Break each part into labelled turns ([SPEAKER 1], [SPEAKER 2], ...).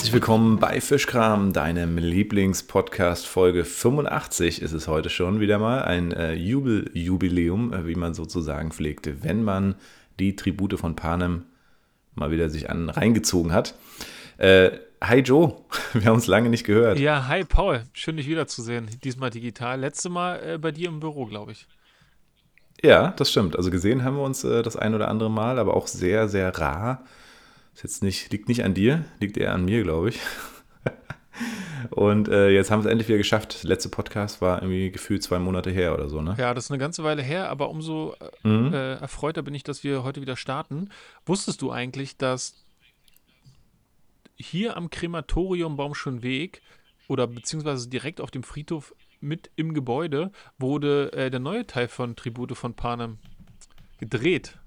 [SPEAKER 1] Herzlich willkommen bei Fischkram, deinem Lieblingspodcast. Folge 85 ist es heute schon wieder mal. Ein äh, Jubeljubiläum, äh, wie man sozusagen pflegte, wenn man die Tribute von Panem mal wieder sich an reingezogen hat. Äh, hi Joe, wir haben uns lange nicht gehört.
[SPEAKER 2] Ja, hi Paul, schön dich wiederzusehen. Diesmal digital. Letzte Mal äh, bei dir im Büro, glaube ich.
[SPEAKER 1] Ja, das stimmt. Also gesehen haben wir uns äh, das ein oder andere Mal, aber auch sehr, sehr rar. Ist jetzt nicht, liegt nicht an dir, liegt eher an mir, glaube ich. Und äh, jetzt haben wir es endlich wieder geschafft. Der letzte Podcast war irgendwie gefühlt zwei Monate her oder so, ne?
[SPEAKER 2] Ja, das ist eine ganze Weile her, aber umso äh, mhm. äh, erfreuter bin ich, dass wir heute wieder starten. Wusstest du eigentlich, dass hier am Krematorium Baumschönweg oder beziehungsweise direkt auf dem Friedhof mit im Gebäude wurde äh, der neue Teil von Tribute von Panem gedreht.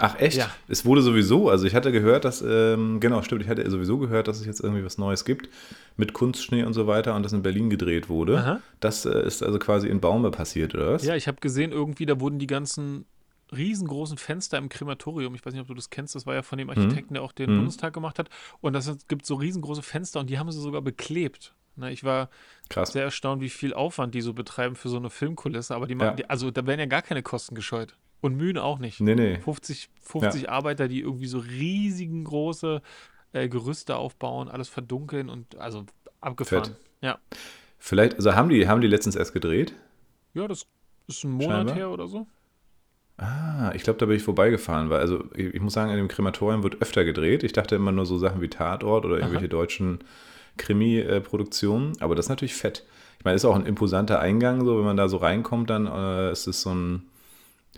[SPEAKER 1] Ach echt? Ja. Es wurde sowieso, also ich hatte gehört, dass, ähm, genau, stimmt, ich hatte sowieso gehört, dass es jetzt irgendwie was Neues gibt mit Kunstschnee und so weiter und das in Berlin gedreht wurde. Aha. Das äh, ist also quasi in Baume passiert, oder was?
[SPEAKER 2] Ja, ich habe gesehen, irgendwie, da wurden die ganzen riesengroßen Fenster im Krematorium, ich weiß nicht, ob du das kennst, das war ja von dem mhm. Architekten, der auch den mhm. Bundestag gemacht hat und das gibt so riesengroße Fenster und die haben sie sogar beklebt. Ne, ich war Krass. sehr erstaunt, wie viel Aufwand die so betreiben für so eine Filmkulisse. Aber die, ja. die also da werden ja gar keine Kosten gescheut. Und Mühen auch nicht.
[SPEAKER 1] Nee, nee.
[SPEAKER 2] 50, 50 ja. Arbeiter, die irgendwie so riesigen große äh, Gerüste aufbauen, alles verdunkeln und also abgefahren. Fett. Ja.
[SPEAKER 1] Vielleicht, also haben die, haben die letztens erst gedreht?
[SPEAKER 2] Ja, das ist ein Monat Scheinbar. her oder so.
[SPEAKER 1] Ah, ich glaube, da bin ich vorbeigefahren, weil also ich, ich, muss sagen, in dem Krematorium wird öfter gedreht. Ich dachte immer nur so Sachen wie Tatort oder irgendwelche Aha. deutschen Krimi-Produktion, aber das ist natürlich fett. Ich meine, ist auch ein imposanter Eingang, so wenn man da so reinkommt, dann äh, ist es so ein,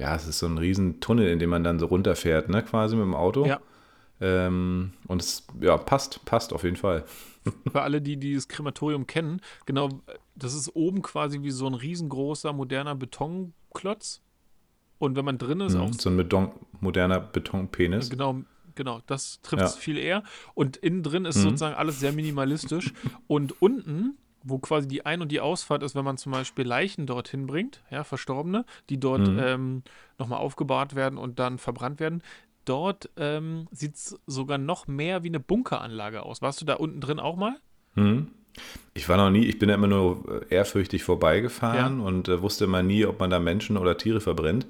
[SPEAKER 1] ja, es ist so ein riesen Tunnel, in dem man dann so runterfährt, ne, quasi mit dem Auto. Ja. Ähm, und es, ja, passt, passt auf jeden Fall.
[SPEAKER 2] Für alle, die dieses Krematorium kennen, genau, das ist oben quasi wie so ein riesengroßer, moderner Betonklotz. Und wenn man drin ist,
[SPEAKER 1] mhm, auch. So ein Beton, moderner Betonpenis.
[SPEAKER 2] Genau, genau, das trifft es ja. viel eher. Und innen drin ist mhm. sozusagen alles sehr minimalistisch. und unten, wo quasi die Ein- und die Ausfahrt ist, wenn man zum Beispiel Leichen dorthin bringt, ja, Verstorbene, die dort mhm. ähm, nochmal aufgebahrt werden und dann verbrannt werden, dort ähm, sieht es sogar noch mehr wie eine Bunkeranlage aus. Warst du da unten drin auch mal?
[SPEAKER 1] Mhm. Ich war noch nie, ich bin ja immer nur ehrfürchtig vorbeigefahren ja. und äh, wusste immer nie, ob man da Menschen oder Tiere verbrennt.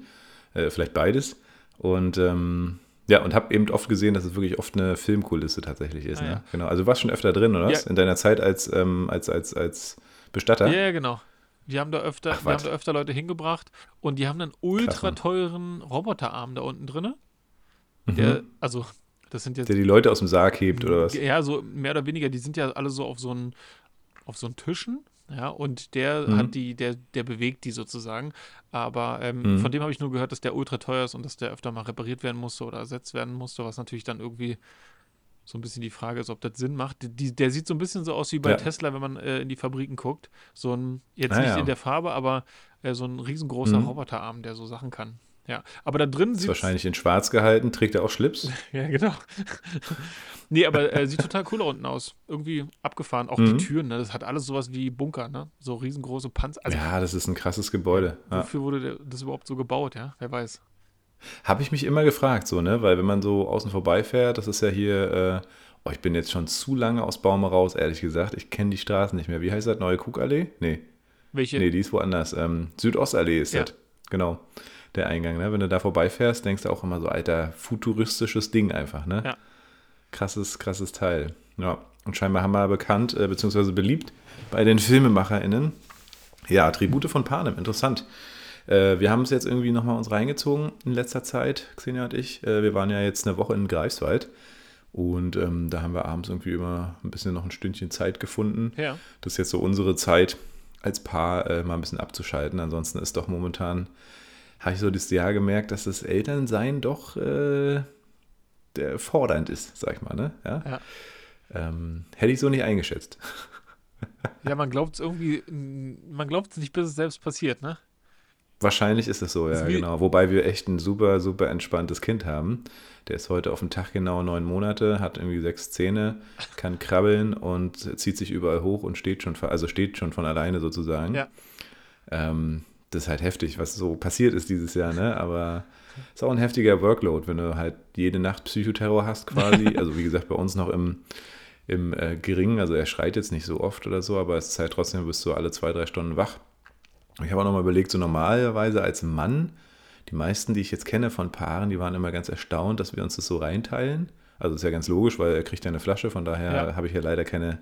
[SPEAKER 1] Äh, vielleicht beides. Und ähm, ja, und habe eben oft gesehen, dass es wirklich oft eine Filmkulisse tatsächlich ist. Ah, ne? ja. Genau. Also du warst schon öfter drin, oder? Ja. In deiner Zeit als, ähm, als, als, als Bestatter?
[SPEAKER 2] Ja, ja, genau. Die haben da öfter, Ach, die haben da öfter Leute hingebracht und die haben einen ultra teuren Roboterarm da unten drin. Der, mhm. also, das sind jetzt.
[SPEAKER 1] Der die Leute aus dem Sarg hebt, oder was?
[SPEAKER 2] Ja, so mehr oder weniger. Die sind ja alle so auf so einen, auf so einen Tischen ja, und der mhm. hat die, der, der bewegt die sozusagen. Aber ähm, mhm. von dem habe ich nur gehört, dass der ultra teuer ist und dass der öfter mal repariert werden musste oder ersetzt werden musste, was natürlich dann irgendwie so ein bisschen die Frage ist, ob das Sinn macht. Die, der sieht so ein bisschen so aus wie bei ja. Tesla, wenn man äh, in die Fabriken guckt. So ein, jetzt ah, nicht ja. in der Farbe, aber äh, so ein riesengroßer mhm. Roboterarm, der so Sachen kann. Ja, aber da drin
[SPEAKER 1] sieht. Wahrscheinlich in schwarz gehalten, trägt er auch Schlips.
[SPEAKER 2] ja, genau. nee, aber äh, sieht total cool da unten aus. Irgendwie abgefahren. Auch mhm. die Türen, ne? das hat alles sowas wie Bunker, ne? So riesengroße Panzer.
[SPEAKER 1] Also, ja, das ist ein krasses Gebäude.
[SPEAKER 2] Ja. Wofür wurde das überhaupt so gebaut, ja? Wer weiß.
[SPEAKER 1] Habe ich mich immer gefragt, so, ne? Weil wenn man so außen vorbeifährt, das ist ja hier. Äh, oh, ich bin jetzt schon zu lange aus Baume raus, ehrlich gesagt. Ich kenne die Straßen nicht mehr. Wie heißt das? Neue Kuckallee? Nee.
[SPEAKER 2] Welche?
[SPEAKER 1] Nee, die ist woanders. Ähm, Südostallee ist ja. das. Genau der Eingang. Ne? Wenn du da vorbeifährst, denkst du auch immer so, alter, futuristisches Ding einfach. Ne? Ja. Krasses, krasses Teil. Ja. Und scheinbar haben wir bekannt, äh, beziehungsweise beliebt bei den FilmemacherInnen. Ja, Tribute von Panem, interessant. Äh, wir haben es jetzt irgendwie nochmal uns reingezogen in letzter Zeit, Xenia und ich. Äh, wir waren ja jetzt eine Woche in Greifswald. Und ähm, da haben wir abends irgendwie immer ein bisschen noch ein Stündchen Zeit gefunden. Ja. Das ist jetzt so unsere Zeit als Paar äh, mal ein bisschen abzuschalten. Ansonsten ist doch momentan habe ich so das Jahr gemerkt, dass das Elternsein doch äh, der fordernd ist, sag ich mal. Ne? Ja? ja. Ähm, hätte ich so nicht eingeschätzt.
[SPEAKER 2] ja, man glaubt es irgendwie, man glaubt es nicht, bis es selbst passiert, ne?
[SPEAKER 1] Wahrscheinlich ist es so, ja, genau. Wobei wir echt ein super, super entspanntes Kind haben. Der ist heute auf den Tag genau neun Monate, hat irgendwie sechs Zähne, kann krabbeln und zieht sich überall hoch und steht schon, also steht schon von alleine sozusagen. Ja. Ähm, das ist halt heftig, was so passiert ist dieses Jahr, ne? Aber es ist auch ein heftiger Workload, wenn du halt jede Nacht Psychoterror hast quasi. Also wie gesagt, bei uns noch im, im äh, Geringen. Also er schreit jetzt nicht so oft oder so, aber es ist halt trotzdem, bist du alle zwei, drei Stunden wach. Ich habe auch nochmal überlegt, so normalerweise als Mann, die meisten, die ich jetzt kenne von Paaren, die waren immer ganz erstaunt, dass wir uns das so reinteilen. Also ist ja ganz logisch, weil er kriegt ja eine Flasche, von daher ja. habe ich ja leider keine,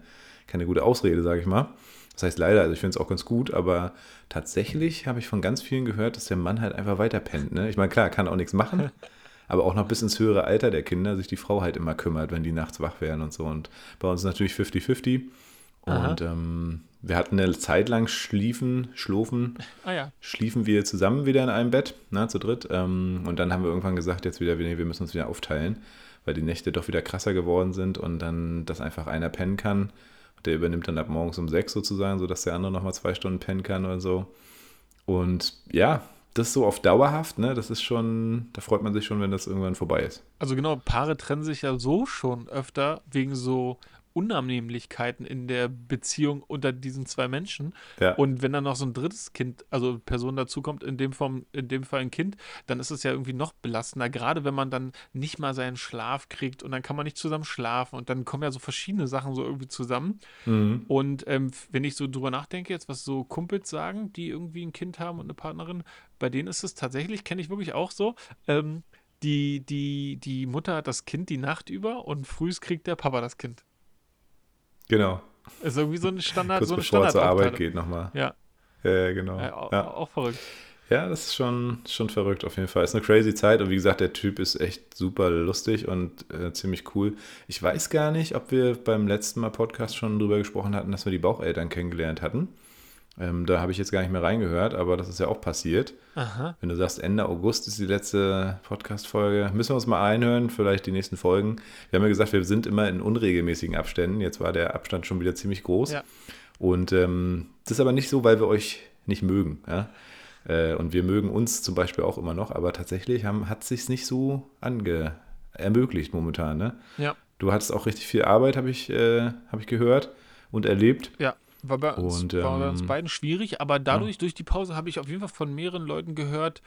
[SPEAKER 1] keine gute Ausrede, sage ich mal. Das heißt leider, also ich finde es auch ganz gut, aber tatsächlich habe ich von ganz vielen gehört, dass der Mann halt einfach weiter pennt. Ne? Ich meine, klar, kann auch nichts machen, aber auch noch bis ins höhere Alter der Kinder sich die Frau halt immer kümmert, wenn die nachts wach werden und so. Und bei uns ist natürlich 50-50. Und ähm, wir hatten eine Zeit lang schliefen, schlufen,
[SPEAKER 2] ah, ja.
[SPEAKER 1] schliefen wir zusammen wieder in einem Bett, na, zu dritt. Ähm, und dann haben wir irgendwann gesagt, jetzt wieder, nee, wir müssen uns wieder aufteilen, weil die Nächte doch wieder krasser geworden sind und dann, dass einfach einer pennen kann. Der übernimmt dann ab morgens um sechs sozusagen, sodass der andere nochmal zwei Stunden pennen kann oder so. Und ja, das so auf dauerhaft, ne, das ist schon, da freut man sich schon, wenn das irgendwann vorbei ist.
[SPEAKER 2] Also genau, Paare trennen sich ja so schon öfter wegen so Unannehmlichkeiten in der Beziehung unter diesen zwei Menschen. Ja. Und wenn dann noch so ein drittes Kind, also Person dazukommt, in dem, Form, in dem Fall ein Kind, dann ist es ja irgendwie noch belastender. Gerade wenn man dann nicht mal seinen Schlaf kriegt und dann kann man nicht zusammen schlafen und dann kommen ja so verschiedene Sachen so irgendwie zusammen. Mhm. Und ähm, wenn ich so drüber nachdenke, jetzt was so Kumpels sagen, die irgendwie ein Kind haben und eine Partnerin, bei denen ist es tatsächlich, kenne ich wirklich auch so, ähm, die, die, die Mutter hat das Kind die Nacht über und frühs kriegt der Papa das Kind.
[SPEAKER 1] Genau.
[SPEAKER 2] Ist irgendwie so ein Standard.
[SPEAKER 1] Kurz
[SPEAKER 2] so
[SPEAKER 1] eine bevor Standard zur Arbeit geht nochmal.
[SPEAKER 2] Ja.
[SPEAKER 1] Ja, genau.
[SPEAKER 2] Ja, auch,
[SPEAKER 1] ja.
[SPEAKER 2] auch, verrückt.
[SPEAKER 1] Ja, das ist schon, schon verrückt auf jeden Fall. Ist eine crazy Zeit und wie gesagt, der Typ ist echt super lustig und äh, ziemlich cool. Ich weiß gar nicht, ob wir beim letzten Mal Podcast schon drüber gesprochen hatten, dass wir die Baucheltern kennengelernt hatten. Ähm, da habe ich jetzt gar nicht mehr reingehört, aber das ist ja auch passiert.
[SPEAKER 2] Aha.
[SPEAKER 1] Wenn du sagst, Ende August ist die letzte Podcast-Folge, müssen wir uns mal einhören, vielleicht die nächsten Folgen. Wir haben ja gesagt, wir sind immer in unregelmäßigen Abständen. Jetzt war der Abstand schon wieder ziemlich groß.
[SPEAKER 2] Ja.
[SPEAKER 1] Und ähm, das ist aber nicht so, weil wir euch nicht mögen. Ja? Äh, und wir mögen uns zum Beispiel auch immer noch, aber tatsächlich haben, hat es sich nicht so ange ermöglicht momentan. Ne?
[SPEAKER 2] Ja.
[SPEAKER 1] Du hattest auch richtig viel Arbeit, habe ich, äh, hab ich gehört und erlebt.
[SPEAKER 2] Ja. War bei, uns,
[SPEAKER 1] und,
[SPEAKER 2] war bei uns
[SPEAKER 1] ähm,
[SPEAKER 2] beiden schwierig, aber dadurch, ja. durch die Pause, habe ich auf jeden Fall von mehreren Leuten gehört,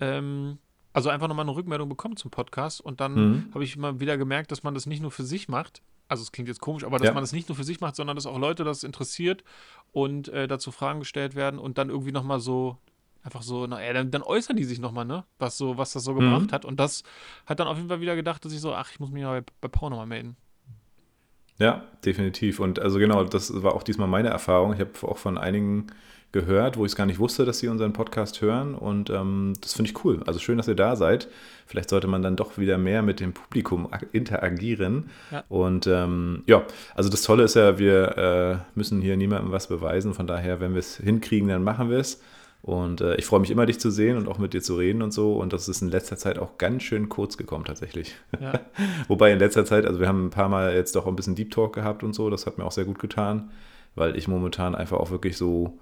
[SPEAKER 2] ähm, also einfach nochmal eine Rückmeldung bekommen zum Podcast und dann mhm. habe ich mal wieder gemerkt, dass man das nicht nur für sich macht, also es klingt jetzt komisch, aber dass ja. man das nicht nur für sich macht, sondern dass auch Leute das interessiert und äh, dazu Fragen gestellt werden und dann irgendwie nochmal so einfach so, naja, dann, dann, äußern die sich nochmal, ne? Was so, was das so gebracht mhm. hat. Und das hat dann auf jeden Fall wieder gedacht, dass ich so, ach, ich muss mich bei, bei Paul nochmal melden.
[SPEAKER 1] Ja, definitiv. Und also genau, das war auch diesmal meine Erfahrung. Ich habe auch von einigen gehört, wo ich es gar nicht wusste, dass sie unseren Podcast hören. Und ähm, das finde ich cool. Also schön, dass ihr da seid. Vielleicht sollte man dann doch wieder mehr mit dem Publikum interagieren. Ja. Und ähm, ja, also das Tolle ist ja, wir äh, müssen hier niemandem was beweisen. Von daher, wenn wir es hinkriegen, dann machen wir es. Und äh, ich freue mich immer, dich zu sehen und auch mit dir zu reden und so. Und das ist in letzter Zeit auch ganz schön kurz gekommen, tatsächlich.
[SPEAKER 2] Ja.
[SPEAKER 1] Wobei in letzter Zeit, also wir haben ein paar Mal jetzt doch ein bisschen Deep Talk gehabt und so. Das hat mir auch sehr gut getan, weil ich momentan einfach auch wirklich so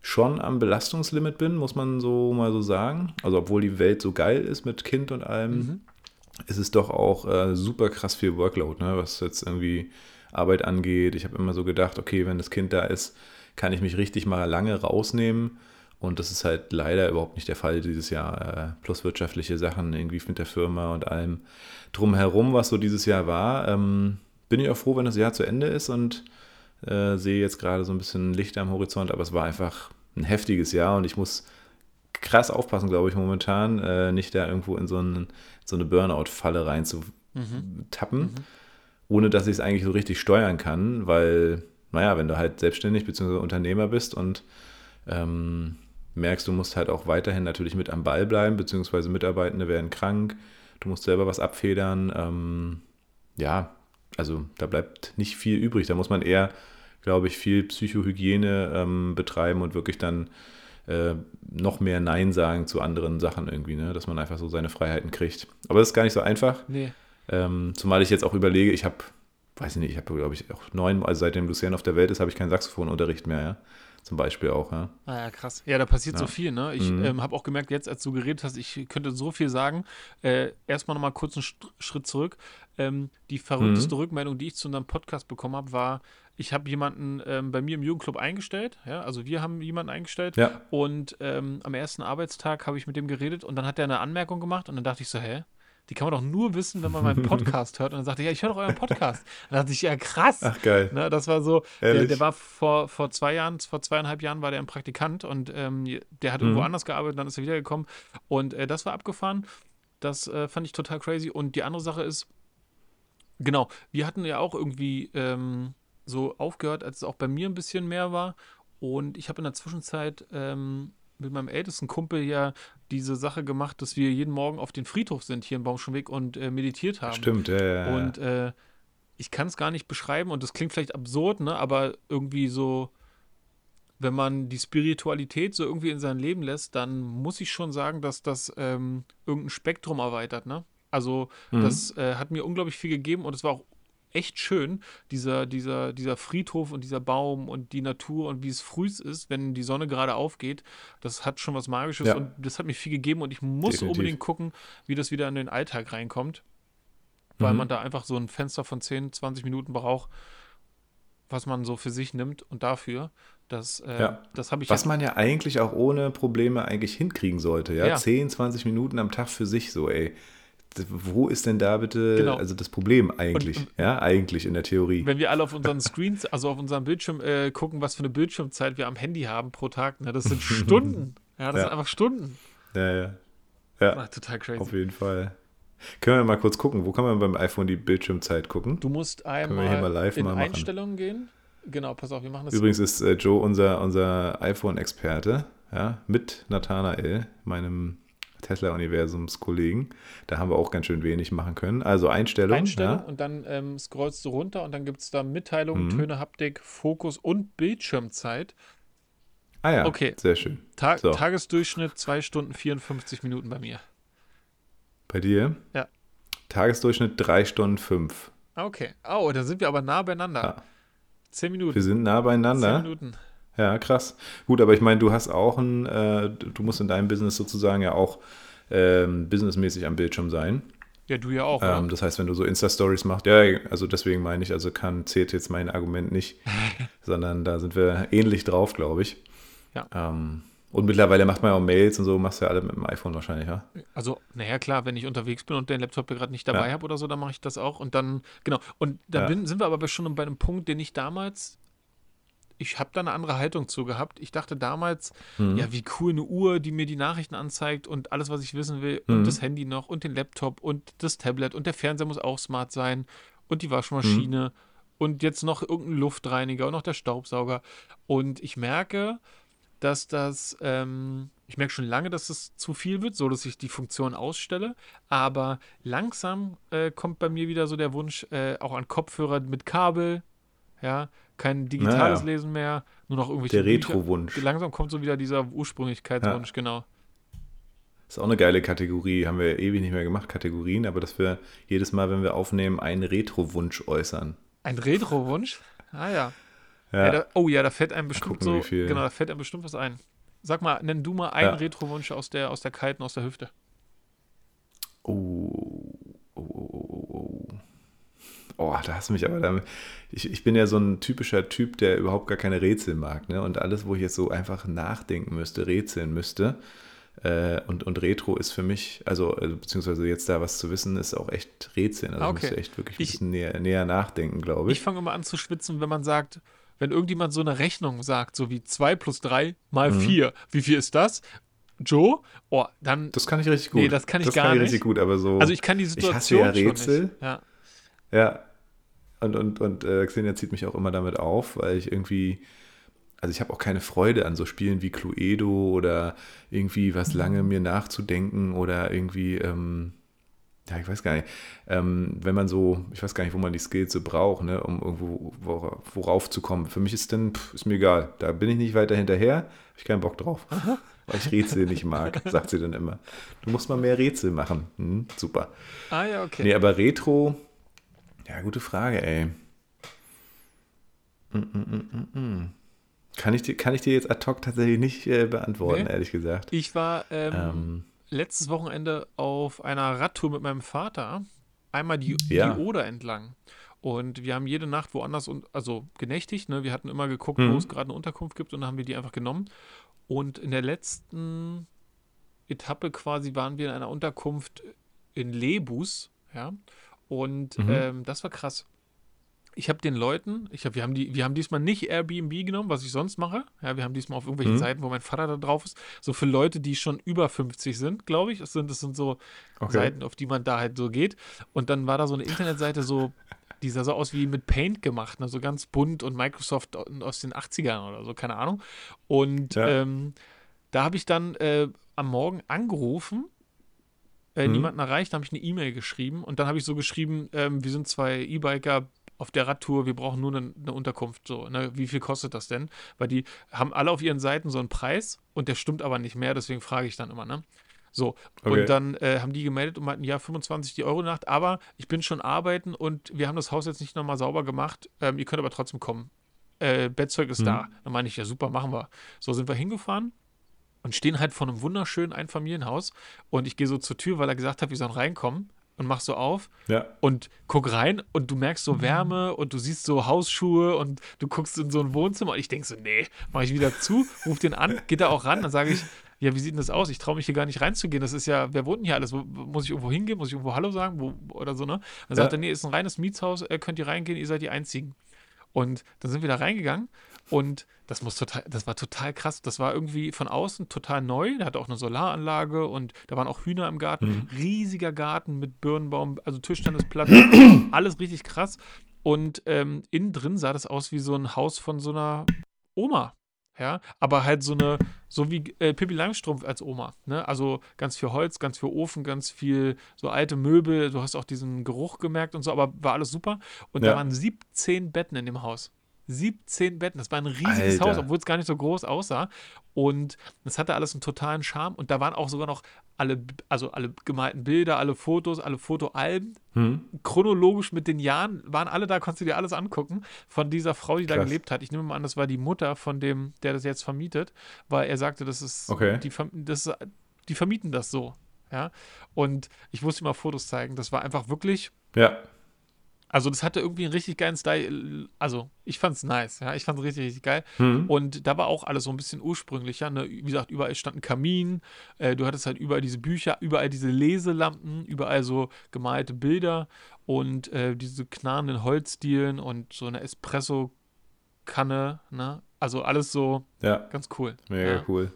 [SPEAKER 1] schon am Belastungslimit bin, muss man so mal so sagen. Also, obwohl die Welt so geil ist mit Kind und allem, mhm. ist es doch auch äh, super krass viel Workload, ne? was jetzt irgendwie Arbeit angeht. Ich habe immer so gedacht, okay, wenn das Kind da ist, kann ich mich richtig mal lange rausnehmen und das ist halt leider überhaupt nicht der Fall dieses Jahr. Äh, plus wirtschaftliche Sachen irgendwie mit der Firma und allem drumherum, was so dieses Jahr war. Ähm, bin ich auch froh, wenn das Jahr zu Ende ist und äh, sehe jetzt gerade so ein bisschen Licht am Horizont. Aber es war einfach ein heftiges Jahr und ich muss krass aufpassen, glaube ich, momentan, äh, nicht da irgendwo in so, einen, so eine Burnout-Falle reinzutappen, mhm. mhm. ohne dass ich es eigentlich so richtig steuern kann, weil, naja, wenn du halt selbstständig bzw. Unternehmer bist und ähm, merkst, du musst halt auch weiterhin natürlich mit am Ball bleiben, beziehungsweise Mitarbeitende werden krank, du musst selber was abfedern. Ähm, ja, also da bleibt nicht viel übrig. Da muss man eher, glaube ich, viel Psychohygiene ähm, betreiben und wirklich dann äh, noch mehr Nein sagen zu anderen Sachen irgendwie, ne? dass man einfach so seine Freiheiten kriegt. Aber das ist gar nicht so einfach.
[SPEAKER 2] Nee.
[SPEAKER 1] Ähm, zumal ich jetzt auch überlege, ich habe, weiß ich nicht, ich habe, glaube ich, auch neun, also seitdem Lucian auf der Welt ist, habe ich keinen Saxophonunterricht mehr, ja zum Beispiel auch. Ja,
[SPEAKER 2] ah, ja krass. Ja, da passiert ja. so viel. Ne? Ich mhm. ähm, habe auch gemerkt, jetzt als du geredet hast, ich könnte so viel sagen. Äh, erstmal nochmal kurz einen Schritt zurück. Ähm, die verrückteste mhm. Rückmeldung, die ich zu unserem Podcast bekommen habe, war, ich habe jemanden ähm, bei mir im Jugendclub eingestellt. Ja, also wir haben jemanden eingestellt.
[SPEAKER 1] Ja.
[SPEAKER 2] Und ähm, am ersten Arbeitstag habe ich mit dem geredet und dann hat er eine Anmerkung gemacht und dann dachte ich so, hä? Die kann man doch nur wissen, wenn man meinen Podcast hört. Und dann sagte er, ja, ich höre doch euren Podcast. dann dachte ich, ja, krass.
[SPEAKER 1] Ach, geil.
[SPEAKER 2] Ne, das war so, der, der, war vor, vor zwei Jahren, vor zweieinhalb Jahren war der ein Praktikant und ähm, der hat mhm. irgendwo anders gearbeitet, dann ist er wiedergekommen. Und äh, das war abgefahren. Das äh, fand ich total crazy. Und die andere Sache ist, genau, wir hatten ja auch irgendwie ähm, so aufgehört, als es auch bei mir ein bisschen mehr war. Und ich habe in der Zwischenzeit ähm, mit meinem ältesten Kumpel ja diese Sache gemacht, dass wir jeden Morgen auf den Friedhof sind hier in Baumschonweg und äh, meditiert haben.
[SPEAKER 1] Stimmt, ja, ja.
[SPEAKER 2] Und äh, ich kann es gar nicht beschreiben und das klingt vielleicht absurd, ne? Aber irgendwie so, wenn man die Spiritualität so irgendwie in sein Leben lässt, dann muss ich schon sagen, dass das ähm, irgendein Spektrum erweitert, ne? Also, mhm. das äh, hat mir unglaublich viel gegeben und es war auch echt schön, dieser, dieser, dieser Friedhof und dieser Baum und die Natur und wie es früh ist, wenn die Sonne gerade aufgeht. Das hat schon was Magisches ja. und das hat mir viel gegeben und ich muss Definitiv. unbedingt gucken, wie das wieder in den Alltag reinkommt, weil mhm. man da einfach so ein Fenster von 10, 20 Minuten braucht, was man so für sich nimmt und dafür. Das, äh, ja. das habe ich.
[SPEAKER 1] Was man ja eigentlich auch ohne Probleme eigentlich hinkriegen sollte, ja? ja. 10, 20 Minuten am Tag für sich so, ey wo ist denn da bitte genau. also das Problem eigentlich? Und, ja, eigentlich in der Theorie.
[SPEAKER 2] Wenn wir alle auf unseren Screens, also auf unserem Bildschirm äh, gucken, was für eine Bildschirmzeit wir am Handy haben pro Tag, ne, das sind Stunden. ja, das ja. sind einfach Stunden.
[SPEAKER 1] Ja, ja. Ja,
[SPEAKER 2] Ach, total crazy.
[SPEAKER 1] Auf jeden Fall. Können wir mal kurz gucken, wo kann man beim iPhone die Bildschirmzeit gucken?
[SPEAKER 2] Du musst einmal
[SPEAKER 1] mal
[SPEAKER 2] in
[SPEAKER 1] mal
[SPEAKER 2] Einstellungen gehen. Genau, pass auf, wir machen das.
[SPEAKER 1] Übrigens ist äh, Joe unser, unser iPhone-Experte, ja, mit Nathanael, meinem Tesla-Universums-Kollegen. Da haben wir auch ganz schön wenig machen können. Also Einstellung.
[SPEAKER 2] Einstellung ja. und dann ähm, scrollst du runter und dann gibt es da Mitteilungen, mhm. Töne, Haptik, Fokus und Bildschirmzeit.
[SPEAKER 1] Ah ja, okay. sehr schön.
[SPEAKER 2] Ta so. Tagesdurchschnitt 2 Stunden 54 Minuten bei mir.
[SPEAKER 1] Bei dir?
[SPEAKER 2] Ja.
[SPEAKER 1] Tagesdurchschnitt 3 Stunden 5.
[SPEAKER 2] Okay. Oh, da sind wir aber nah beieinander. Ja. 10 Minuten.
[SPEAKER 1] Wir sind nah beieinander.
[SPEAKER 2] 10 Minuten.
[SPEAKER 1] Ja, krass. Gut, aber ich meine, du hast auch ein, äh, du musst in deinem Business sozusagen ja auch ähm, businessmäßig am Bildschirm sein.
[SPEAKER 2] Ja, du ja auch.
[SPEAKER 1] Ähm, das heißt, wenn du so Insta-Stories machst, ja, also deswegen meine ich, also kann, zählt jetzt mein Argument nicht, sondern da sind wir ähnlich drauf, glaube ich.
[SPEAKER 2] Ja.
[SPEAKER 1] Ähm, und mittlerweile macht man ja auch Mails und so, machst du ja alle mit dem iPhone wahrscheinlich, ja?
[SPEAKER 2] Also, naja, klar, wenn ich unterwegs bin und den Laptop gerade nicht dabei ja. habe oder so, dann mache ich das auch. Und dann, genau, und dann ja. bin, sind wir aber schon bei einem Punkt, den ich damals ich habe da eine andere Haltung zu gehabt. Ich dachte damals, mhm. ja, wie cool eine Uhr, die mir die Nachrichten anzeigt und alles, was ich wissen will, mhm. und das Handy noch und den Laptop und das Tablet und der Fernseher muss auch smart sein und die Waschmaschine mhm. und jetzt noch irgendein Luftreiniger und noch der Staubsauger. Und ich merke, dass das, ähm, ich merke schon lange, dass es zu viel wird, so dass ich die Funktion ausstelle. Aber langsam äh, kommt bei mir wieder so der Wunsch, äh, auch an Kopfhörer mit Kabel, ja, kein digitales naja. Lesen mehr, nur noch irgendwelche
[SPEAKER 1] Der Retro-Wunsch.
[SPEAKER 2] Langsam kommt so wieder dieser Ursprünglichkeitswunsch, ja. genau.
[SPEAKER 1] Ist auch eine geile Kategorie, haben wir ewig nicht mehr gemacht, Kategorien, aber dass wir jedes Mal, wenn wir aufnehmen, einen Retro-Wunsch äußern.
[SPEAKER 2] Ein Retro-Wunsch? Ah ja. ja. ja da, oh ja, da fällt einem bestimmt gucken, so, genau, da fällt einem bestimmt was ein. Sag mal, nenn du mal einen ja. Retro-Wunsch aus der, aus der kalten, aus der Hüfte.
[SPEAKER 1] Oh. Oh, da hast du mich aber damit. Ich, ich bin ja so ein typischer Typ, der überhaupt gar keine Rätsel mag. Ne? Und alles, wo ich jetzt so einfach nachdenken müsste, rätseln müsste. Äh, und, und Retro ist für mich, also äh, beziehungsweise jetzt da was zu wissen, ist auch echt Rätseln. Also okay. ich müsste echt wirklich ein ich, bisschen näher, näher nachdenken, glaube ich.
[SPEAKER 2] Ich fange immer an zu schwitzen, wenn man sagt, wenn irgendjemand so eine Rechnung sagt, so wie 2 plus 3 mal mhm. 4, wie viel ist das? Joe, oh, dann.
[SPEAKER 1] Das kann ich richtig gut. Nee,
[SPEAKER 2] das kann ich das gar kann ich nicht. richtig
[SPEAKER 1] gut, aber so.
[SPEAKER 2] Also ich kann die Situation
[SPEAKER 1] ich hasse ja Rätsel.
[SPEAKER 2] Ja.
[SPEAKER 1] Ja. Und, und, und äh, Xenia zieht mich auch immer damit auf, weil ich irgendwie, also ich habe auch keine Freude an so Spielen wie Cluedo oder irgendwie was lange mir nachzudenken oder irgendwie, ähm, ja, ich weiß gar nicht, ähm, wenn man so, ich weiß gar nicht, wo man die Skills so braucht, ne, um irgendwo worauf, worauf zu kommen. Für mich ist dann, pff, ist mir egal, da bin ich nicht weiter hinterher, habe ich keinen Bock drauf. Weil ich Rätsel nicht mag, sagt sie dann immer. Du musst mal mehr Rätsel machen. Hm, super.
[SPEAKER 2] Ah ja, okay.
[SPEAKER 1] Nee, aber Retro, ja, gute Frage, ey. Mm, mm, mm, kann, ich dir, kann ich dir jetzt ad hoc tatsächlich nicht äh, beantworten, nee. ehrlich gesagt.
[SPEAKER 2] Ich war ähm, ähm, letztes Wochenende auf einer Radtour mit meinem Vater, einmal die, ja. die Oder entlang. Und wir haben jede Nacht woanders, und, also genächtigt, ne? wir hatten immer geguckt, mhm. wo es gerade eine Unterkunft gibt und dann haben wir die einfach genommen. Und in der letzten Etappe quasi waren wir in einer Unterkunft in Lebus, ja. Und mhm. ähm, das war krass. Ich habe den Leuten, ich hab, wir, haben die, wir haben diesmal nicht Airbnb genommen, was ich sonst mache. Ja, wir haben diesmal auf irgendwelchen mhm. Seiten, wo mein Vater da drauf ist. So für Leute, die schon über 50 sind, glaube ich. Das sind, das sind so okay. Seiten, auf die man da halt so geht. Und dann war da so eine Internetseite so, die sah so aus wie mit Paint gemacht, ne? so ganz bunt und Microsoft aus den 80ern oder so, keine Ahnung. Und ja. ähm, da habe ich dann äh, am Morgen angerufen äh, mhm. niemanden erreicht, habe ich eine E-Mail geschrieben und dann habe ich so geschrieben, ähm, wir sind zwei E-Biker auf der Radtour, wir brauchen nur eine, eine, Unterkunft, so, ne? wie viel kostet das denn? Weil die haben alle auf ihren Seiten so einen Preis und der stimmt aber nicht mehr, deswegen frage ich dann immer, ne? So, okay. und dann äh, haben die gemeldet und meinten, ja, 25 die Euro Nacht, aber ich bin schon arbeiten und wir haben das Haus jetzt nicht nochmal sauber gemacht, ähm, ihr könnt aber trotzdem kommen. Äh, Bettzeug ist mhm. da. Dann meine ich, ja, super, machen wir. So sind wir hingefahren und stehen halt vor einem wunderschönen Einfamilienhaus. Und ich gehe so zur Tür, weil er gesagt hat, wir sollen reinkommen und mach so auf
[SPEAKER 1] ja.
[SPEAKER 2] und guck rein und du merkst so Wärme und du siehst so Hausschuhe und du guckst in so ein Wohnzimmer und ich denke so, nee, mach ich wieder zu, ruf den an, geht er auch ran, dann sage ich, ja, wie sieht denn das aus? Ich traue mich hier gar nicht reinzugehen. Das ist ja, wer wohnt denn hier alles? Wo, muss ich irgendwo hingehen? Muss ich irgendwo Hallo sagen? Wo, oder so, ne? Dann ja. sagt er, nee, ist ein reines Mietshaus, äh, könnt ihr reingehen, ihr seid die Einzigen. Und dann sind wir da reingegangen und das muss total, das war total krass. Das war irgendwie von außen total neu. Der hatte auch eine Solaranlage und da waren auch Hühner im Garten. Mhm. Riesiger Garten mit Birnenbaum, also Tischtennisplatz, alles richtig krass. Und ähm, innen drin sah das aus wie so ein Haus von so einer Oma. Ja, aber halt so eine, so wie äh, Pippi Langstrumpf als Oma. Ne? Also ganz viel Holz, ganz viel Ofen, ganz viel so alte Möbel. Du hast auch diesen Geruch gemerkt und so, aber war alles super. Und ja. da waren 17 Betten in dem Haus. 17 Betten. Das war ein riesiges Alter. Haus, obwohl es gar nicht so groß aussah. Und es hatte alles einen totalen Charme. Und da waren auch sogar noch alle, also alle gemalten Bilder, alle Fotos, alle Fotoalben. Hm. Chronologisch mit den Jahren waren alle da, konntest du dir alles angucken. Von dieser Frau, die Krass. da gelebt hat. Ich nehme mal an, das war die Mutter von dem, der das jetzt vermietet, weil er sagte, das ist
[SPEAKER 1] okay.
[SPEAKER 2] die, das, die vermieten das so. Ja. Und ich musste ihm mal Fotos zeigen. Das war einfach wirklich.
[SPEAKER 1] Ja
[SPEAKER 2] also das hatte irgendwie einen richtig geilen Style. Also ich fand es nice, ja, ich fand es richtig, richtig geil. Mhm. Und da war auch alles so ein bisschen ursprünglicher. Ne? Wie gesagt, überall stand ein Kamin. Äh, du hattest halt überall diese Bücher, überall diese Leselampen, überall so gemalte Bilder und äh, diese knarrenden Holzdielen und so eine Espresso-Kanne. Ne? Also alles so
[SPEAKER 1] ja.
[SPEAKER 2] ganz cool.
[SPEAKER 1] Mega
[SPEAKER 2] ja.
[SPEAKER 1] cool.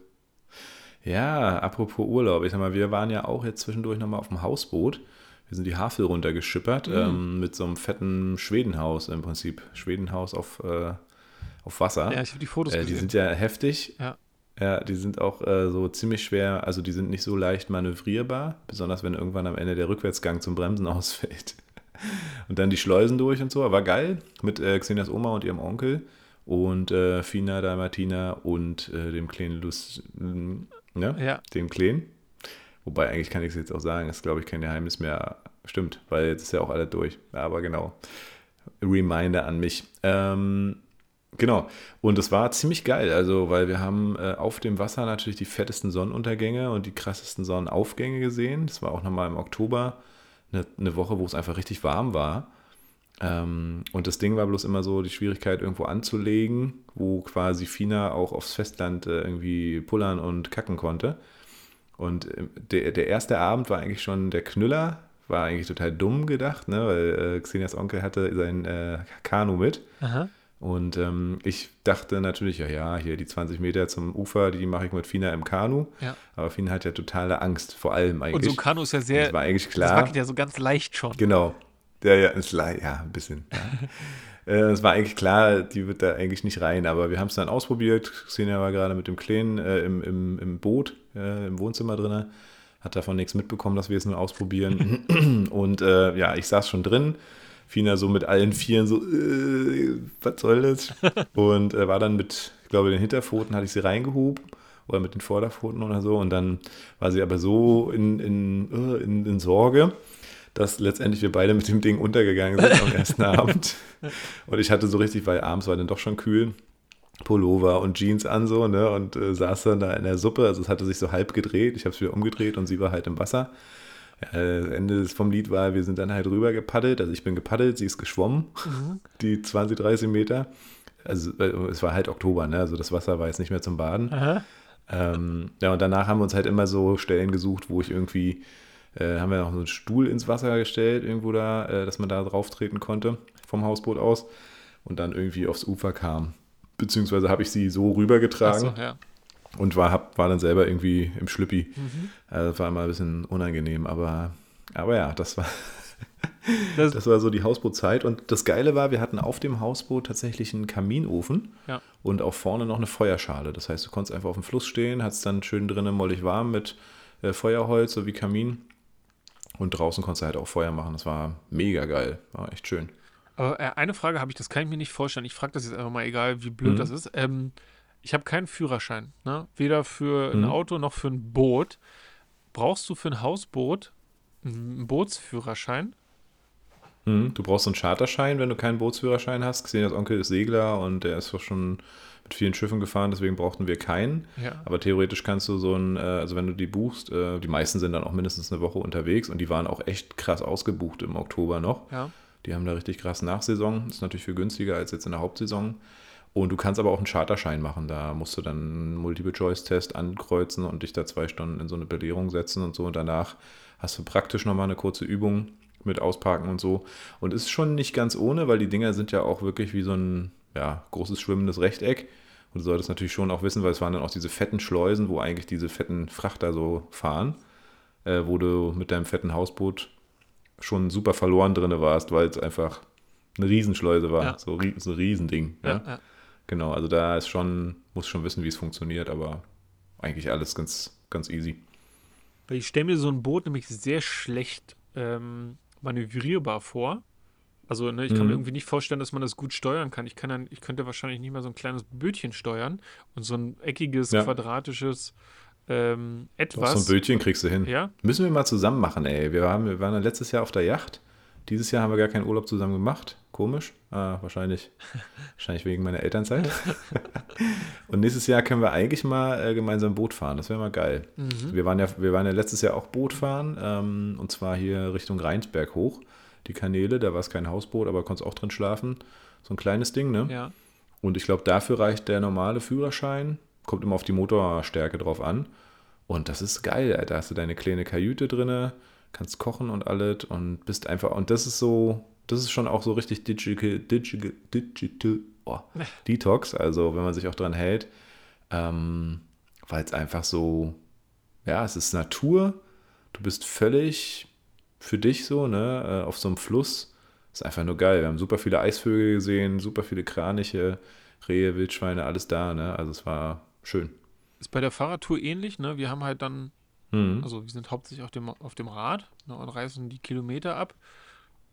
[SPEAKER 1] Ja, apropos Urlaub, ich sag mal, wir waren ja auch jetzt zwischendurch nochmal auf dem Hausboot wir sind die Havel runtergeschippert mhm. ähm, mit so einem fetten Schwedenhaus im Prinzip. Schwedenhaus auf, äh, auf Wasser.
[SPEAKER 2] Ja, ich habe die Fotos
[SPEAKER 1] äh,
[SPEAKER 2] gesehen.
[SPEAKER 1] Die sind ja heftig.
[SPEAKER 2] Ja.
[SPEAKER 1] Ja, die sind auch äh, so ziemlich schwer, also die sind nicht so leicht manövrierbar, besonders wenn irgendwann am Ende der Rückwärtsgang zum Bremsen ausfällt. und dann die Schleusen durch und so, war geil mit äh, Xenias Oma und ihrem Onkel und äh, Fina, Dalmatina und äh, dem kleinen Lus, ne?
[SPEAKER 2] Ja.
[SPEAKER 1] Dem kleinen. Wobei eigentlich kann ich es jetzt auch sagen, ist glaube ich kein Geheimnis mehr. Stimmt, weil jetzt ist ja auch alles durch. Aber genau. Reminder an mich. Ähm, genau. Und es war ziemlich geil, also weil wir haben äh, auf dem Wasser natürlich die fettesten Sonnenuntergänge und die krassesten Sonnenaufgänge gesehen. Das war auch nochmal im Oktober eine, eine Woche, wo es einfach richtig warm war. Ähm, und das Ding war bloß immer so die Schwierigkeit, irgendwo anzulegen, wo quasi Fina auch aufs Festland äh, irgendwie pullern und kacken konnte. Und äh, der, der erste Abend war eigentlich schon der Knüller, war eigentlich total dumm gedacht, ne? weil äh, Xenias Onkel hatte sein äh, Kanu mit.
[SPEAKER 2] Aha.
[SPEAKER 1] Und ähm, ich dachte natürlich, ja, ja, hier die 20 Meter zum Ufer, die mache ich mit Fina im Kanu.
[SPEAKER 2] Ja.
[SPEAKER 1] Aber Fina hat ja totale Angst, vor allem eigentlich. Und so
[SPEAKER 2] ein Kanu ist ja sehr.
[SPEAKER 1] Das war eigentlich klar. Das
[SPEAKER 2] wackelt ja so ganz leicht schon.
[SPEAKER 1] Genau. Ja, ja, ist leicht, ja, ein bisschen. Ja. Äh, es war eigentlich klar, die wird da eigentlich nicht rein, aber wir haben es dann ausprobiert. Xenia war gerade mit dem Kleinen äh, im, im, im Boot, äh, im Wohnzimmer drin, hat davon nichts mitbekommen, dass wir es nur ausprobieren. Und äh, ja, ich saß schon drin. Fina so mit allen Vieren so, äh, was soll das? Und äh, war dann mit, ich glaube, den Hinterpfoten hatte ich sie reingehoben oder mit den Vorderpfoten oder so. Und dann war sie aber so in, in, in, in Sorge, dass letztendlich wir beide mit dem Ding untergegangen sind am ersten Abend. Und ich hatte so richtig, weil abends war dann doch schon kühl, Pullover und Jeans an so, ne, und äh, saß dann da in der Suppe. Also es hatte sich so halb gedreht. Ich habe es wieder umgedreht und sie war halt im Wasser. Ja, das Ende vom Lied war, wir sind dann halt rüber gepaddelt. Also ich bin gepaddelt, sie ist geschwommen, mhm. die 20, 30 Meter. Also äh, es war halt Oktober, ne? Also das Wasser war jetzt nicht mehr zum Baden. Ähm, ja, und danach haben wir uns halt immer so Stellen gesucht, wo ich irgendwie äh, haben wir noch so einen Stuhl ins Wasser gestellt, irgendwo da, äh, dass man da drauf treten konnte vom Hausboot aus und dann irgendwie aufs Ufer kam. Beziehungsweise habe ich sie so rübergetragen. So, ja. Und war, hab, war dann selber irgendwie im Schlüppi. Mhm. Also das war immer ein bisschen unangenehm, aber, aber ja, das war, das, das, war so die Hausbootzeit. Und das Geile war, wir hatten auf dem Hausboot tatsächlich einen Kaminofen ja. und auch vorne noch eine Feuerschale. Das heißt, du konntest einfach auf dem Fluss stehen, hattest dann schön drinnen mollig warm mit äh, Feuerholz sowie Kamin. Und draußen konntest du halt auch Feuer machen. Das war mega geil. War echt schön.
[SPEAKER 2] Aber äh, eine Frage habe ich, das kann ich mir nicht vorstellen. Ich frage das jetzt einfach mal, egal wie blöd mhm. das ist. Ähm, ich habe keinen Führerschein. Ne? Weder für ein mhm. Auto noch für ein Boot. Brauchst du für ein Hausboot einen Bootsführerschein?
[SPEAKER 1] Mhm. Du brauchst einen Charterschein, wenn du keinen Bootsführerschein hast. Xenias Onkel ist Segler und der ist schon mit vielen Schiffen gefahren, deswegen brauchten wir keinen. Ja. Aber theoretisch kannst du so ein, äh, also wenn du die buchst, äh, die meisten sind dann auch mindestens eine Woche unterwegs und die waren auch echt krass ausgebucht im Oktober noch. Ja. Die haben da richtig krass Nachsaison. Ist natürlich viel günstiger als jetzt in der Hauptsaison. Und du kannst aber auch einen Charterschein machen. Da musst du dann einen Multiple-Choice-Test ankreuzen und dich da zwei Stunden in so eine Belehrung setzen und so. Und danach hast du praktisch nochmal eine kurze Übung mit Ausparken und so. Und ist schon nicht ganz ohne, weil die Dinger sind ja auch wirklich wie so ein ja, großes schwimmendes Rechteck. Und du solltest natürlich schon auch wissen, weil es waren dann auch diese fetten Schleusen, wo eigentlich diese fetten Frachter so fahren, äh, wo du mit deinem fetten Hausboot schon super verloren drin warst, weil es einfach eine Riesenschleuse war. Ja. So, so ein Riesending. Ja, ja. Genau, also da ist schon, muss schon wissen, wie es funktioniert, aber eigentlich alles ganz, ganz easy.
[SPEAKER 2] Weil ich stelle mir so ein Boot nämlich sehr schlecht ähm, manövrierbar vor. Also ne, ich kann mhm. mir irgendwie nicht vorstellen, dass man das gut steuern kann. Ich, kann dann, ich könnte wahrscheinlich nicht mal so ein kleines Bötchen steuern und so ein eckiges, quadratisches ähm, etwas.
[SPEAKER 1] Doch, so ein Bötchen kriegst du hin.
[SPEAKER 2] Ja?
[SPEAKER 1] Müssen wir mal zusammen machen, ey. Wir, haben, wir waren ja letztes Jahr auf der Yacht. Dieses Jahr haben wir gar keinen Urlaub zusammen gemacht. Komisch. Ah, wahrscheinlich, wahrscheinlich wegen meiner Elternzeit. und nächstes Jahr können wir eigentlich mal äh, gemeinsam Boot fahren. Das wäre mal geil. Mhm. Wir, waren ja, wir waren ja letztes Jahr auch Boot fahren. Ähm, und zwar hier Richtung Rheinsberg hoch. Die Kanäle, da war es kein Hausboot, aber konntest auch drin schlafen. So ein kleines Ding, ne?
[SPEAKER 2] Ja.
[SPEAKER 1] Und ich glaube, dafür reicht der normale Führerschein kommt immer auf die Motorstärke drauf an. Und das ist geil, Da hast du deine kleine Kajüte drin, kannst kochen und alles und bist einfach. Und das ist so, das ist schon auch so richtig digital, digital, digital oh, Detox, also wenn man sich auch dran hält. Ähm, weil es einfach so, ja, es ist Natur. Du bist völlig für dich so, ne, äh, auf so einem Fluss. Ist einfach nur geil. Wir haben super viele Eisvögel gesehen, super viele Kraniche, Rehe, Wildschweine, alles da, ne? Also es war schön.
[SPEAKER 2] Ist bei der Fahrradtour ähnlich, ne? Wir haben halt dann, mhm. also wir sind hauptsächlich auf dem, auf dem Rad ne, und reißen die Kilometer ab.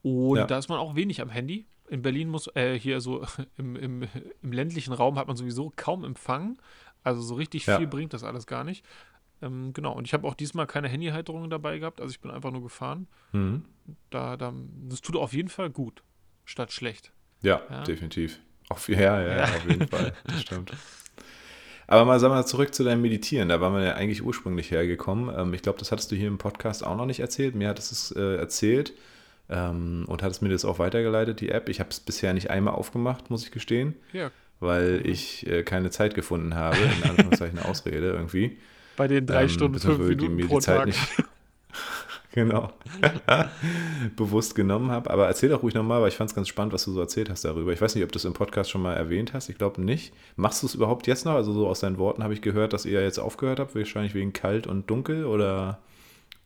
[SPEAKER 2] Und ja. da ist man auch wenig am Handy. In Berlin muss, äh, hier so im, im, im ländlichen Raum hat man sowieso kaum Empfang. Also so richtig ja. viel bringt das alles gar nicht. Ähm, genau, und ich habe auch diesmal keine Handyhalterung dabei gehabt, also ich bin einfach nur gefahren. Mhm. Da, da, das tut auf jeden Fall gut, statt schlecht.
[SPEAKER 1] Ja, ja. definitiv. Auf, ja, ja, ja, auf jeden Fall. Das stimmt. Aber mal, sag mal, zurück zu deinem Meditieren. Da waren wir ja eigentlich ursprünglich hergekommen. Ähm, ich glaube, das hattest du hier im Podcast auch noch nicht erzählt. Mir hattest es äh, erzählt ähm, und hattest mir das auch weitergeleitet, die App. Ich habe es bisher nicht einmal aufgemacht, muss ich gestehen. Ja. Weil ich äh, keine Zeit gefunden habe, in Anführungszeichen Ausrede irgendwie.
[SPEAKER 2] Bei den drei ähm, Stunden, fünf Minuten
[SPEAKER 1] mir pro die Zeit Tag. Nicht, genau, bewusst genommen habe. Aber erzähl doch ruhig nochmal, weil ich fand es ganz spannend, was du so erzählt hast darüber. Ich weiß nicht, ob du das im Podcast schon mal erwähnt hast. Ich glaube nicht. Machst du es überhaupt jetzt noch? Also so aus deinen Worten habe ich gehört, dass ihr jetzt aufgehört habt, wahrscheinlich wegen kalt und dunkel oder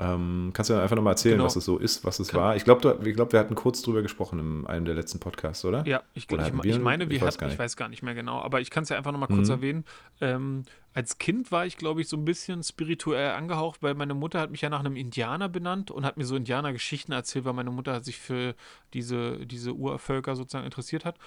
[SPEAKER 1] ähm, kannst du einfach nochmal erzählen, genau. was es so ist, was es Kann. war? Ich glaube, glaub, wir hatten kurz drüber gesprochen in einem der letzten Podcasts, oder?
[SPEAKER 2] Ja, ich, ich, ich meine, wir ich hatten, ich weiß gar nicht mehr genau, aber ich kann es ja einfach nochmal kurz mhm. erwähnen. Ähm, als Kind war ich, glaube ich, so ein bisschen spirituell angehaucht, weil meine Mutter hat mich ja nach einem Indianer benannt und hat mir so Indianergeschichten erzählt, weil meine Mutter sich für diese, diese Urvölker sozusagen interessiert hat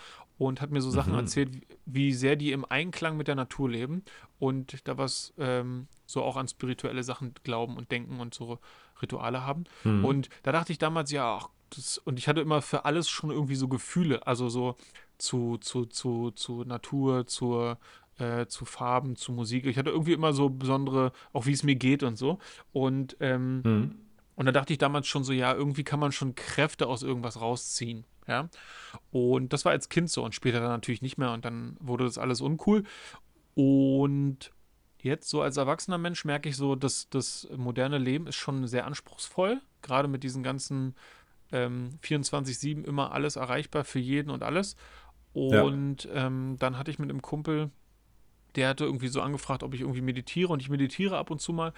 [SPEAKER 2] und hat mir so Sachen mhm. erzählt, wie sehr die im Einklang mit der Natur leben und da was ähm, so auch an spirituelle Sachen glauben und denken und so Rituale haben. Mhm. Und da dachte ich damals, ja, ach, das, und ich hatte immer für alles schon irgendwie so Gefühle, also so zu, zu, zu, zu Natur, zur, äh, zu Farben, zu Musik. Ich hatte irgendwie immer so besondere, auch wie es mir geht und so. Und, ähm, mhm. Und da dachte ich damals schon so, ja, irgendwie kann man schon Kräfte aus irgendwas rausziehen. Ja. Und das war als Kind so und später dann natürlich nicht mehr und dann wurde das alles uncool. Und Jetzt so als erwachsener Mensch merke ich so, dass das moderne Leben ist schon sehr anspruchsvoll, gerade mit diesen ganzen ähm, 24-7 immer alles erreichbar für jeden und alles. Und ja. ähm, dann hatte ich mit einem Kumpel, der hatte irgendwie so angefragt, ob ich irgendwie meditiere und ich meditiere ab und zu mal.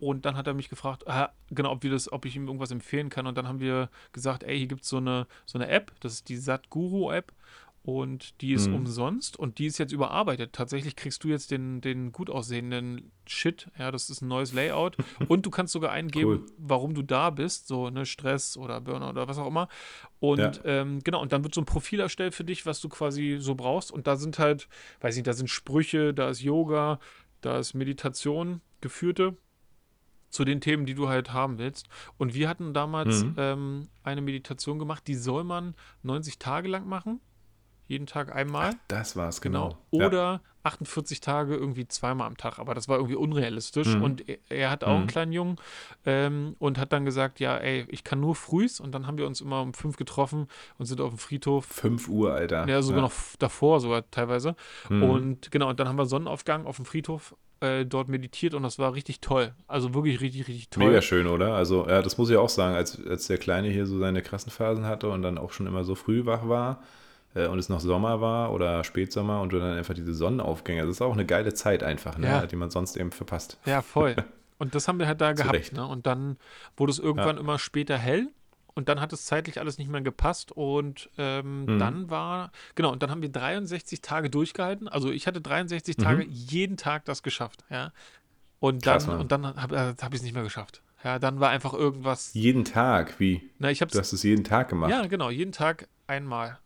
[SPEAKER 2] Und dann hat er mich gefragt, ah, genau, ob wir das, ob ich ihm irgendwas empfehlen kann. Und dann haben wir gesagt, ey, hier gibt es so eine, so eine App, das ist die Satguru-App und die ist mhm. umsonst und die ist jetzt überarbeitet. Tatsächlich kriegst du jetzt den, den gut aussehenden Shit, ja, das ist ein neues Layout und du kannst sogar eingeben, cool. warum du da bist, so ne Stress oder Burner oder was auch immer. Und ja. ähm, genau, und dann wird so ein Profil erstellt für dich, was du quasi so brauchst und da sind halt, weiß nicht, da sind Sprüche, da ist Yoga, da ist Meditation, geführte zu den Themen, die du halt haben willst. Und wir hatten damals mhm. ähm, eine Meditation gemacht, die soll man 90 Tage lang machen jeden Tag einmal. Ach,
[SPEAKER 1] das war's, genau.
[SPEAKER 2] genau. Oder ja. 48 Tage irgendwie zweimal am Tag, aber das war irgendwie unrealistisch. Mhm. Und er, er, hat auch mhm. einen kleinen Jungen ähm, und hat dann gesagt, ja, ey, ich kann nur frühs. Und dann haben wir uns immer um fünf getroffen und sind auf dem Friedhof.
[SPEAKER 1] Fünf Uhr, Alter.
[SPEAKER 2] Ja, sogar ja. noch davor, sogar teilweise. Mhm. Und genau, und dann haben wir Sonnenaufgang auf dem Friedhof äh, dort meditiert und das war richtig toll. Also wirklich richtig, richtig toll.
[SPEAKER 1] Mega schön, oder? Also, ja, das muss ich auch sagen, als, als der Kleine hier so seine krassen Phasen hatte und dann auch schon immer so früh wach war äh, und es noch Sommer war oder Spätsommer und du dann einfach diese Sonnenaufgänge, das ist auch eine geile Zeit einfach, ne, ja. die man sonst eben verpasst.
[SPEAKER 2] Ja, voll. Und das haben wir halt da gehabt. Ne? Und dann wurde es irgendwann ja. immer später hell und dann hat es zeitlich alles nicht mehr gepasst und ähm, mhm. dann war, genau, und dann haben wir 63 Tage durchgehalten. Also ich hatte 63 mhm. Tage jeden Tag das geschafft, ja. Und dann, Krass, und dann habe äh, hab ich es nicht mehr geschafft. Ja, dann war einfach irgendwas.
[SPEAKER 1] Jeden Tag, wie?
[SPEAKER 2] Na, ich hab's,
[SPEAKER 1] du hast es jeden Tag gemacht.
[SPEAKER 2] Ja, genau, jeden Tag einmal.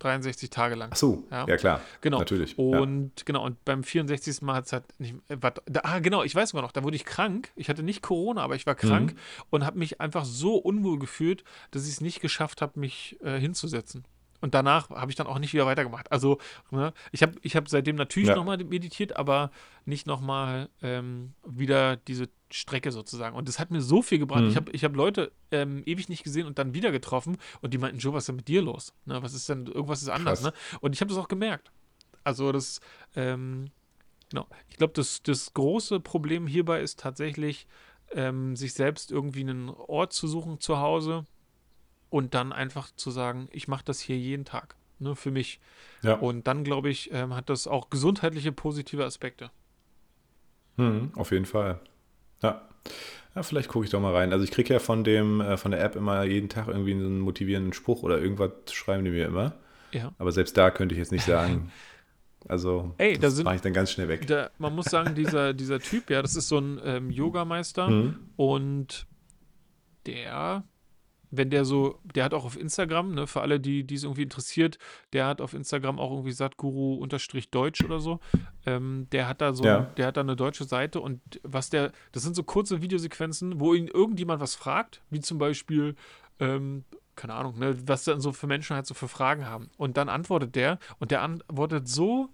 [SPEAKER 2] 63 Tage lang.
[SPEAKER 1] Ach so, ja, ja klar.
[SPEAKER 2] Genau.
[SPEAKER 1] Natürlich.
[SPEAKER 2] Und ja. genau, und beim 64. Mal hat es halt nicht. Äh, wat, da, ah, genau, ich weiß sogar noch, da wurde ich krank. Ich hatte nicht Corona, aber ich war krank mhm. und habe mich einfach so unwohl gefühlt, dass ich es nicht geschafft habe, mich äh, hinzusetzen. Und danach habe ich dann auch nicht wieder weitergemacht. Also, ne, ich habe ich hab seitdem natürlich ja. nochmal meditiert, aber nicht nochmal ähm, wieder diese Strecke sozusagen. Und das hat mir so viel gebracht. Mhm. Ich habe ich hab Leute ähm, ewig nicht gesehen und dann wieder getroffen und die meinten, Joe, was ist denn mit dir los? Ne, was ist denn, irgendwas ist anders, ne? Und ich habe das auch gemerkt. Also das, ähm, genau. Ich glaube, das, das große Problem hierbei ist tatsächlich, ähm, sich selbst irgendwie einen Ort zu suchen zu Hause und dann einfach zu sagen, ich mache das hier jeden Tag, ne, für mich. Ja. Und dann, glaube ich, ähm, hat das auch gesundheitliche positive Aspekte.
[SPEAKER 1] Hm, auf jeden Fall. Ja. Ja, vielleicht gucke ich doch mal rein. Also ich kriege ja von dem, äh, von der App immer jeden Tag irgendwie einen motivierenden Spruch oder irgendwas schreiben die mir immer. Ja. Aber selbst da könnte ich jetzt nicht sagen. Also
[SPEAKER 2] Ey,
[SPEAKER 1] das
[SPEAKER 2] da
[SPEAKER 1] mache ich dann ganz schnell weg.
[SPEAKER 2] Da, man muss sagen, dieser, dieser Typ, ja, das ist so ein ähm, Yogameister mhm. und der wenn der so, der hat auch auf Instagram, ne, für alle, die es irgendwie interessiert, der hat auf Instagram auch irgendwie Satguru-Deutsch oder so. Ähm, der hat da so, ja. der hat da eine deutsche Seite und was der, das sind so kurze Videosequenzen, wo ihn irgendjemand was fragt, wie zum Beispiel, ähm, keine Ahnung, ne, was dann so für Menschen halt so für Fragen haben. Und dann antwortet der und der antwortet so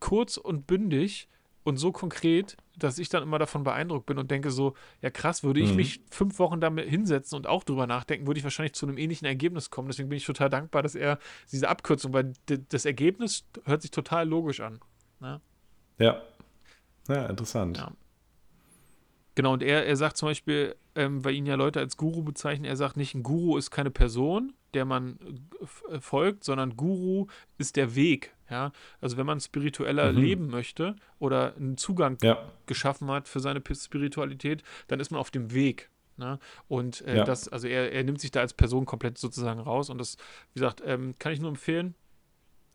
[SPEAKER 2] kurz und bündig, und so konkret, dass ich dann immer davon beeindruckt bin und denke so, ja krass, würde ich mhm. mich fünf Wochen damit hinsetzen und auch drüber nachdenken, würde ich wahrscheinlich zu einem ähnlichen Ergebnis kommen. Deswegen bin ich total dankbar, dass er diese Abkürzung, weil das Ergebnis hört sich total logisch an. Ne?
[SPEAKER 1] Ja. Ja, interessant. Ja.
[SPEAKER 2] Genau, und er, er sagt zum Beispiel, ähm, weil ihn ja Leute als Guru bezeichnen, er sagt nicht, ein Guru ist keine Person, der man äh, folgt, sondern Guru ist der Weg. Ja, also wenn man spiritueller mhm. leben möchte oder einen Zugang ja. geschaffen hat für seine Spiritualität, dann ist man auf dem Weg. Ne? Und äh, ja. das, also er, er nimmt sich da als Person komplett sozusagen raus und das, wie gesagt, ähm, kann ich nur empfehlen.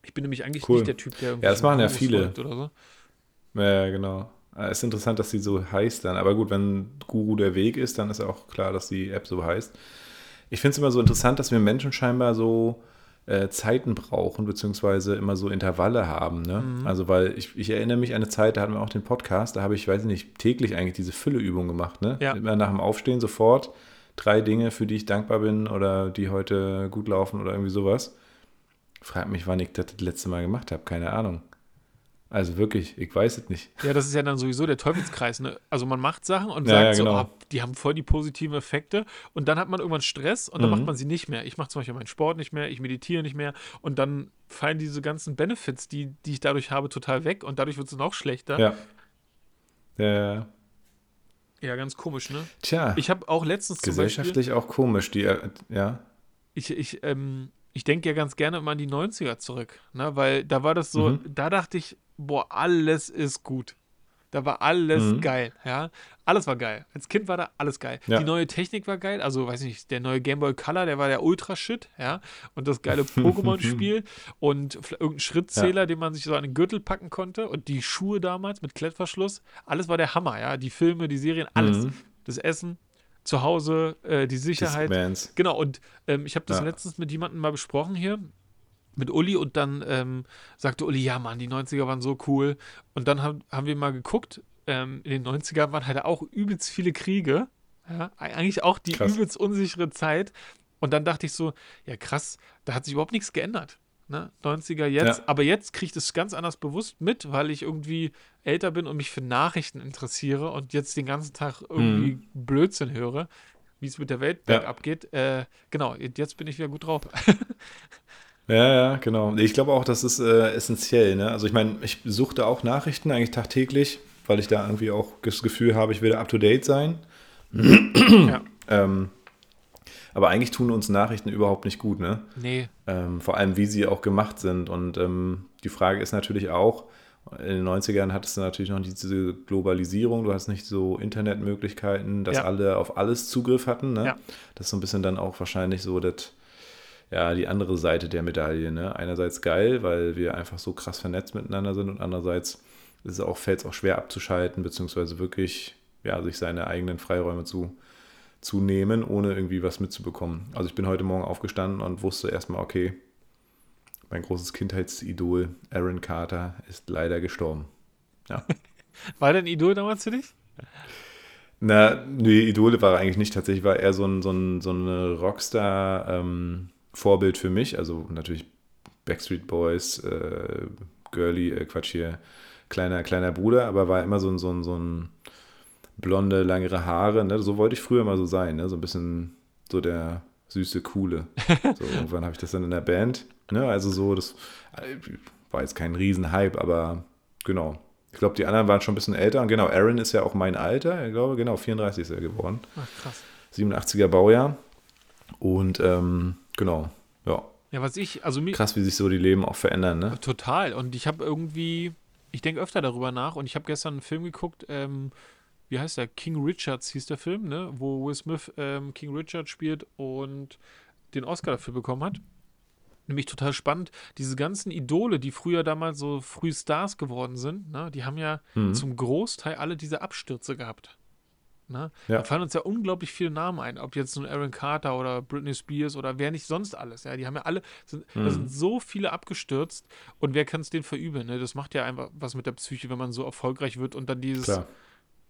[SPEAKER 2] Ich bin nämlich eigentlich cool. nicht der Typ, der
[SPEAKER 1] irgendwie. Ja, das machen ja viele. Oder so. Ja, genau. Es ist interessant, dass sie so heißt dann. Aber gut, wenn Guru der Weg ist, dann ist auch klar, dass die App so heißt. Ich finde es immer so interessant, dass wir Menschen scheinbar so äh, Zeiten brauchen, beziehungsweise immer so Intervalle haben. Ne? Mhm. Also, weil ich, ich, erinnere mich an eine Zeit, da hatten wir auch den Podcast, da habe ich, weiß ich nicht, täglich eigentlich diese Fülleübung gemacht. Ne? Ja. Immer nach dem Aufstehen sofort drei Dinge, für die ich dankbar bin oder die heute gut laufen oder irgendwie sowas. Frag mich, wann ich das, das letzte Mal gemacht habe, keine Ahnung. Also wirklich, ich weiß es nicht.
[SPEAKER 2] Ja, das ist ja dann sowieso der Teufelskreis. Ne? Also man macht Sachen und ja, sagt ja, genau. so, oh, die haben voll die positiven Effekte und dann hat man irgendwann Stress und dann mhm. macht man sie nicht mehr. Ich mache zum Beispiel meinen Sport nicht mehr, ich meditiere nicht mehr und dann fallen diese ganzen Benefits, die, die ich dadurch habe, total weg und dadurch wird es noch schlechter. Ja.
[SPEAKER 1] Ja.
[SPEAKER 2] Ja, ganz komisch, ne?
[SPEAKER 1] Tja.
[SPEAKER 2] Ich habe auch letztens
[SPEAKER 1] Gesellschaftlich
[SPEAKER 2] Beispiel,
[SPEAKER 1] auch komisch, die, äh, ja.
[SPEAKER 2] Ich, ich, ähm, ich denke ja ganz gerne immer an die 90er zurück, ne? Weil da war das so, mhm. da dachte ich, boah, alles ist gut. Da war alles mhm. geil, ja. Alles war geil. Als Kind war da alles geil. Ja. Die neue Technik war geil. Also, weiß nicht, der neue Game Boy Color, der war der Ultra-Shit, ja. Und das geile Pokémon-Spiel und irgendein Schrittzähler, ja. den man sich so an den Gürtel packen konnte. Und die Schuhe damals mit Klettverschluss. Alles war der Hammer, ja. Die Filme, die Serien, alles. Mhm. Das Essen, zu Hause, äh, die Sicherheit.
[SPEAKER 1] Discmans.
[SPEAKER 2] Genau, und ähm, ich habe das ja. letztens mit jemandem mal besprochen hier mit Uli und dann ähm, sagte Uli, ja Mann, die 90er waren so cool. Und dann haben, haben wir mal geguckt, ähm, in den 90er waren halt auch übelst viele Kriege. Ja, eigentlich auch die krass. übelst unsichere Zeit. Und dann dachte ich so, ja krass, da hat sich überhaupt nichts geändert. Ne? 90er jetzt, ja. aber jetzt kriege ich das ganz anders bewusst mit, weil ich irgendwie älter bin und mich für Nachrichten interessiere und jetzt den ganzen Tag irgendwie mhm. Blödsinn höre, wie es mit der Welt ja. bergab geht. Äh, genau, jetzt bin ich wieder gut drauf.
[SPEAKER 1] Ja, ja, genau. Ich glaube auch, das ist äh, essentiell. Ne? Also ich meine, ich suchte auch Nachrichten eigentlich tagtäglich, weil ich da irgendwie auch das Gefühl habe, ich will up to date sein. ja. ähm, aber eigentlich tun uns Nachrichten überhaupt nicht gut, ne?
[SPEAKER 2] Nee.
[SPEAKER 1] Ähm, vor allem, wie sie auch gemacht sind. Und ähm, die Frage ist natürlich auch, in den 90ern hattest du natürlich noch diese Globalisierung, du hast nicht so Internetmöglichkeiten, dass ja. alle auf alles Zugriff hatten. Ne? Ja. Das ist so ein bisschen dann auch wahrscheinlich so das ja, die andere Seite der Medaille. Ne? Einerseits geil, weil wir einfach so krass vernetzt miteinander sind und andererseits ist es auch, fällt es auch schwer abzuschalten, beziehungsweise wirklich ja, sich seine eigenen Freiräume zu, zu nehmen, ohne irgendwie was mitzubekommen. Also ich bin heute Morgen aufgestanden und wusste erstmal, okay, mein großes Kindheitsidol Aaron Carter ist leider gestorben. Ja.
[SPEAKER 2] War der ein Idol damals für dich?
[SPEAKER 1] Na, nee, Idole war er eigentlich nicht. Tatsächlich war er so, ein, so, ein, so eine Rockstar, ähm, Vorbild für mich. Also natürlich Backstreet Boys, äh, Girly, äh, Quatsch hier, kleiner, kleiner Bruder, aber war immer so ein, so ein, so ein blonde, langere Haare. Ne? So wollte ich früher mal so sein, ne? so ein bisschen so der süße, coole. So, irgendwann habe ich das dann in der Band. Ne? Also so, das äh, war jetzt kein Riesenhype, aber genau. Ich glaube, die anderen waren schon ein bisschen älter. Und genau, Aaron ist ja auch mein Alter. Ich glaube, genau, 34 ist er geworden.
[SPEAKER 2] Ach, krass.
[SPEAKER 1] 87er Baujahr. Und ähm, Genau, ja.
[SPEAKER 2] Ja, was ich, also mir.
[SPEAKER 1] Krass, wie sich so die Leben auch verändern, ne?
[SPEAKER 2] Total. Und ich habe irgendwie, ich denke öfter darüber nach und ich habe gestern einen Film geguckt, ähm, wie heißt der? King Richards hieß der Film, ne? Wo Will Smith ähm, King Richard spielt und den Oscar dafür bekommen hat. Nämlich total spannend, diese ganzen Idole, die früher damals so früh Stars geworden sind, ne, die haben ja mhm. zum Großteil alle diese Abstürze gehabt. Ne? Ja. Da fallen uns ja unglaublich viele Namen ein, ob jetzt nun Aaron Carter oder Britney Spears oder wer nicht sonst alles. Ja, die haben ja alle, sind, mhm. da sind so viele abgestürzt und wer kann es denen verübeln? Ne? Das macht ja einfach was mit der Psyche, wenn man so erfolgreich wird und dann dieses, Klar.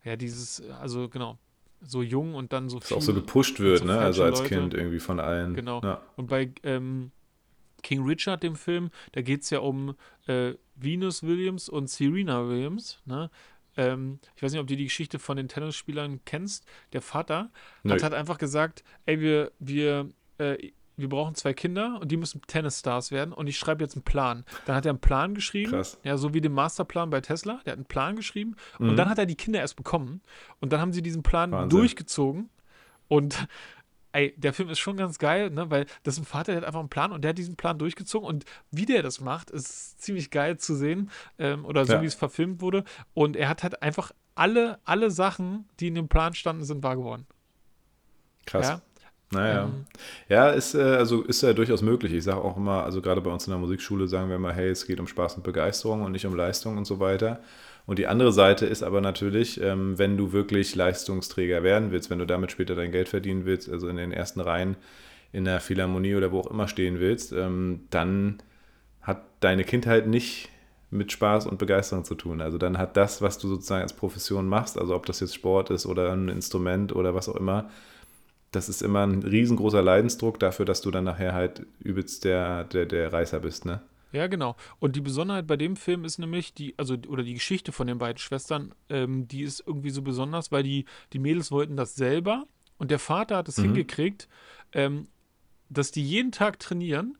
[SPEAKER 2] ja, dieses, also genau, so jung und dann so
[SPEAKER 1] viel. auch so gepusht wird, so ne? Also als Leute. Kind irgendwie von allen.
[SPEAKER 2] Genau.
[SPEAKER 1] Ja.
[SPEAKER 2] Und bei ähm, King Richard, dem Film, da geht es ja um äh, Venus Williams und Serena Williams, ne? Ähm, ich weiß nicht, ob du die Geschichte von den Tennisspielern kennst. Der Vater hat, hat einfach gesagt, ey, wir, wir, äh, wir brauchen zwei Kinder und die müssen Tennisstars werden und ich schreibe jetzt einen Plan. Dann hat er einen Plan geschrieben, Krass. ja, so wie den Masterplan bei Tesla. Der hat einen Plan geschrieben mhm. und dann hat er die Kinder erst bekommen und dann haben sie diesen Plan Wahnsinn. durchgezogen und ey, der Film ist schon ganz geil, ne? weil das ist ein Vater, der hat einfach einen Plan und der hat diesen Plan durchgezogen und wie der das macht, ist ziemlich geil zu sehen ähm, oder so, ja. wie es verfilmt wurde. Und er hat halt einfach alle, alle Sachen, die in dem Plan standen, sind wahr geworden.
[SPEAKER 1] Krass. Ja? Naja. Ähm, ja, ist, äh, also ist ja durchaus möglich. Ich sage auch immer, also gerade bei uns in der Musikschule sagen wir immer, hey, es geht um Spaß und Begeisterung und nicht um Leistung und so weiter. Und die andere Seite ist aber natürlich, ähm, wenn du wirklich Leistungsträger werden willst, wenn du damit später dein Geld verdienen willst, also in den ersten Reihen in der Philharmonie oder wo auch immer stehen willst, ähm, dann hat deine Kindheit nicht mit Spaß und Begeisterung zu tun. Also dann hat das, was du sozusagen als Profession machst, also ob das jetzt Sport ist oder ein Instrument oder was auch immer, das ist immer ein riesengroßer Leidensdruck dafür, dass du dann nachher halt übelst der, der, der Reißer bist, ne?
[SPEAKER 2] Ja, genau. Und die Besonderheit bei dem Film ist nämlich, die, also, oder die Geschichte von den beiden Schwestern, ähm, die ist irgendwie so besonders, weil die, die Mädels wollten das selber und der Vater hat es mhm. hingekriegt, ähm, dass die jeden Tag trainieren,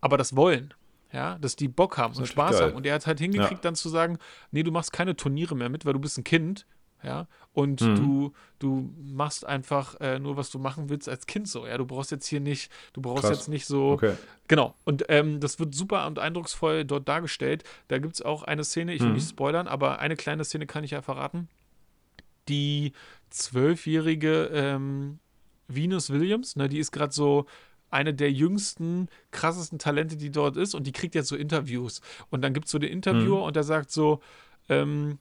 [SPEAKER 2] aber das wollen. Ja, dass die Bock haben und Spaß geil. haben. Und er hat halt hingekriegt, ja. dann zu sagen, nee, du machst keine Turniere mehr mit, weil du bist ein Kind ja. Und mhm. du, du machst einfach äh, nur, was du machen willst als Kind so, ja. Du brauchst jetzt hier nicht, du brauchst Krass. jetzt nicht so. Okay. Genau. Und ähm, das wird super und eindrucksvoll dort dargestellt. Da gibt es auch eine Szene, ich will mhm. nicht spoilern, aber eine kleine Szene kann ich ja verraten. Die zwölfjährige ähm, Venus Williams, ne, die ist gerade so eine der jüngsten, krassesten Talente, die dort ist und die kriegt jetzt so Interviews. Und dann gibt es so den Interviewer mhm. und der sagt so, ähm,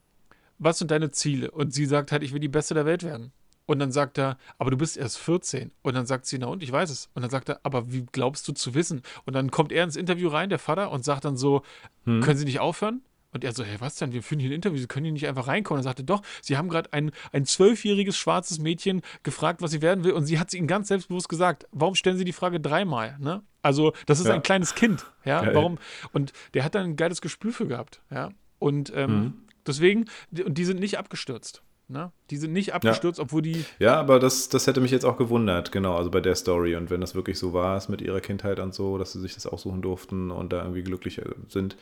[SPEAKER 2] was sind deine Ziele? Und sie sagt halt, ich will die Beste der Welt werden. Und dann sagt er, aber du bist erst 14. Und dann sagt sie, na und, ich weiß es. Und dann sagt er, aber wie glaubst du zu wissen? Und dann kommt er ins Interview rein, der Vater, und sagt dann so, hm. können Sie nicht aufhören? Und er so, hey, was denn? Wir führen hier ein Interview, Sie können hier nicht einfach reinkommen. Und er sagte, doch, Sie haben gerade ein, ein zwölfjähriges schwarzes Mädchen gefragt, was sie werden will. Und sie hat es Ihnen ganz selbstbewusst gesagt. Warum stellen Sie die Frage dreimal? Ne? Also, das ist ja. ein kleines Kind. Ja, Geil. warum? Und der hat dann ein geiles Gespür für gehabt. Ja, und ähm, mhm. Deswegen, und die sind nicht abgestürzt. Ne? Die sind nicht abgestürzt, ja. obwohl die.
[SPEAKER 1] Ja, aber das, das hätte mich jetzt auch gewundert, genau, also bei der Story. Und wenn das wirklich so war, ist mit ihrer Kindheit und so, dass sie sich das aussuchen durften und da irgendwie glücklich äh, sind.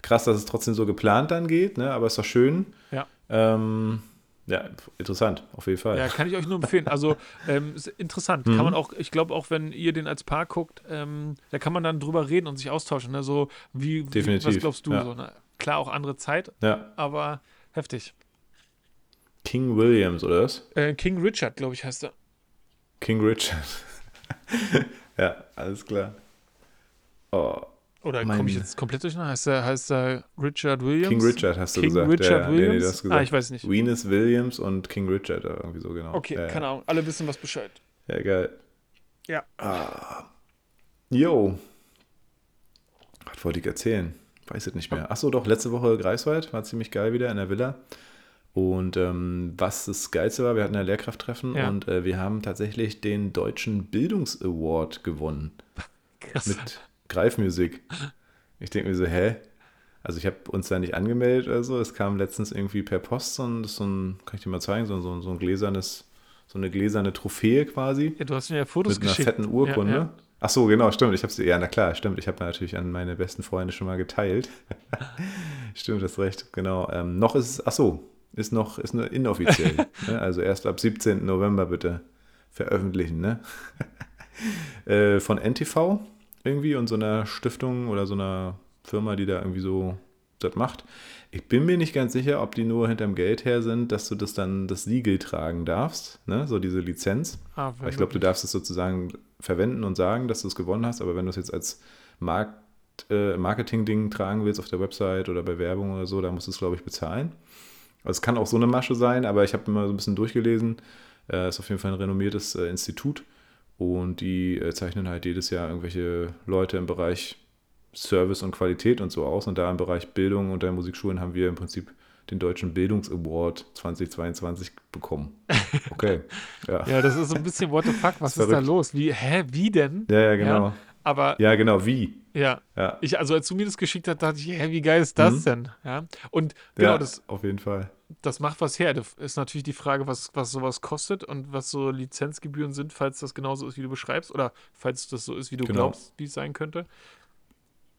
[SPEAKER 1] Krass, dass es trotzdem so geplant dann geht, ne? aber ist doch schön.
[SPEAKER 2] Ja.
[SPEAKER 1] Ähm, ja, interessant, auf jeden Fall.
[SPEAKER 2] Ja, kann ich euch nur empfehlen. Also, ähm, ist interessant. Mhm. Kann man auch, ich glaube, auch wenn ihr den als Paar guckt, ähm, da kann man dann drüber reden und sich austauschen. Ne? So, wie,
[SPEAKER 1] Definitiv.
[SPEAKER 2] Wie, was glaubst du?
[SPEAKER 1] Ja.
[SPEAKER 2] So, ne? Klar, auch andere Zeit,
[SPEAKER 1] ja.
[SPEAKER 2] aber heftig.
[SPEAKER 1] King Williams, oder was?
[SPEAKER 2] Äh, King Richard, glaube ich, heißt er.
[SPEAKER 1] King Richard. ja, alles klar. Oh,
[SPEAKER 2] oder komme ich jetzt komplett durcheinander? Heißt er, heißt er Richard Williams?
[SPEAKER 1] King Richard hast du
[SPEAKER 2] King
[SPEAKER 1] gesagt.
[SPEAKER 2] Richard
[SPEAKER 1] ja,
[SPEAKER 2] Williams?
[SPEAKER 1] Nee, nee, das gesagt.
[SPEAKER 2] Ah, ich weiß nicht.
[SPEAKER 1] Venus Williams und King Richard, irgendwie so genau.
[SPEAKER 2] Okay,
[SPEAKER 1] ja,
[SPEAKER 2] keine Ahnung. Alle wissen was Bescheid.
[SPEAKER 1] Ja, geil.
[SPEAKER 2] Ja.
[SPEAKER 1] Ah. Jo. Was wollte ich erzählen? Weiß es nicht mehr. Achso, doch, letzte Woche Greifswald war ziemlich geil wieder in der Villa. Und ähm, was das Geilste war, wir hatten ein Lehrkrafttreffen ja. und äh, wir haben tatsächlich den Deutschen Bildungsaward gewonnen.
[SPEAKER 2] Krass.
[SPEAKER 1] Mit Greifmusik. Ich denke mir so, hä? Also ich habe uns da nicht angemeldet oder so. Es kam letztens irgendwie per Post so ein, so ein kann ich dir mal zeigen, so, so, so ein gläsernes, so eine gläserne Trophäe quasi.
[SPEAKER 2] Ja, du hast mir ja Fotos
[SPEAKER 1] mit einer
[SPEAKER 2] geschickt.
[SPEAKER 1] fetten Urkunde. Ja. Ach so, genau, stimmt. Ich habe sie, ja, na klar, stimmt. Ich habe natürlich an meine besten Freunde schon mal geteilt. stimmt, das recht, genau. Ähm, noch ist es, ach so, ist noch, ist nur inoffiziell. ne? Also erst ab 17. November bitte veröffentlichen, ne? äh, von NTV irgendwie und so einer Stiftung oder so einer Firma, die da irgendwie so das macht. Ich bin mir nicht ganz sicher, ob die nur hinterm Geld her sind, dass du das dann das Siegel tragen darfst, ne? so diese Lizenz. Ah, ich glaube, du darfst es sozusagen verwenden und sagen, dass du es gewonnen hast, aber wenn du es jetzt als Markt, äh, Marketing-Ding tragen willst auf der Website oder bei Werbung oder so, da musst du es, glaube ich, bezahlen. Also es kann auch so eine Masche sein, aber ich habe immer so ein bisschen durchgelesen. Äh, ist auf jeden Fall ein renommiertes äh, Institut und die äh, zeichnen halt jedes Jahr irgendwelche Leute im Bereich Service und Qualität und so aus. Und da im Bereich Bildung und der Musikschulen haben wir im Prinzip den Deutschen Bildungsaward 2022 bekommen. Okay.
[SPEAKER 2] Ja. ja, das ist so ein bisschen what the fuck, was ist, ist da los? Wie, hä, wie denn?
[SPEAKER 1] Ja, ja, genau. Ja,
[SPEAKER 2] aber.
[SPEAKER 1] Ja, genau, wie?
[SPEAKER 2] Ja. ja. Ich, also als du mir das geschickt hast, dachte ich, hä, wie geil ist das mhm. denn? Ja. Und genau
[SPEAKER 1] ja,
[SPEAKER 2] das.
[SPEAKER 1] Auf jeden Fall.
[SPEAKER 2] Das macht was her. Das ist natürlich die Frage, was, was sowas kostet und was so Lizenzgebühren sind, falls das genauso ist, wie du beschreibst, oder falls das so ist, wie du genau. glaubst, wie es sein könnte.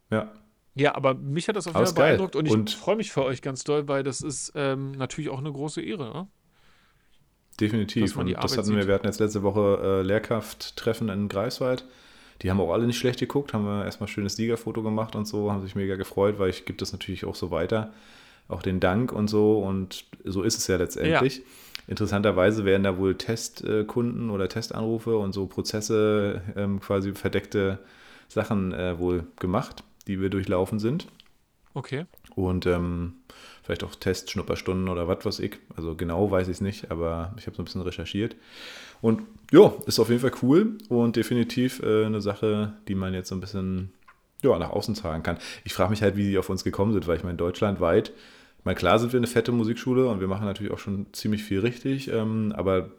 [SPEAKER 1] Ja.
[SPEAKER 2] Ja, aber mich hat das auf jeden Fall beeindruckt und ich und freue mich für euch ganz doll, weil das ist ähm, natürlich auch eine große Ehre. Ne?
[SPEAKER 1] Definitiv. Und das hatten wir, wir hatten jetzt letzte Woche äh, Lehrkrafttreffen in Greifswald. Die haben auch alle nicht schlecht geguckt, haben wir erstmal ein schönes Siegerfoto gemacht und so, haben sich mega gefreut, weil ich gebe das natürlich auch so weiter. Auch den Dank und so und so ist es ja letztendlich. Ja. Interessanterweise werden da wohl Testkunden oder Testanrufe und so Prozesse, ähm, quasi verdeckte Sachen äh, wohl gemacht, die wir durchlaufen sind.
[SPEAKER 2] Okay.
[SPEAKER 1] Und ähm, vielleicht auch Testschnupperstunden oder was weiß ich. Also genau weiß ich es nicht, aber ich habe so ein bisschen recherchiert. Und ja, ist auf jeden Fall cool und definitiv äh, eine Sache, die man jetzt so ein bisschen ja, nach außen tragen kann. Ich frage mich halt, wie die auf uns gekommen sind, weil ich meine, deutschlandweit, ich meine, klar sind wir eine fette Musikschule und wir machen natürlich auch schon ziemlich viel richtig, ähm, aber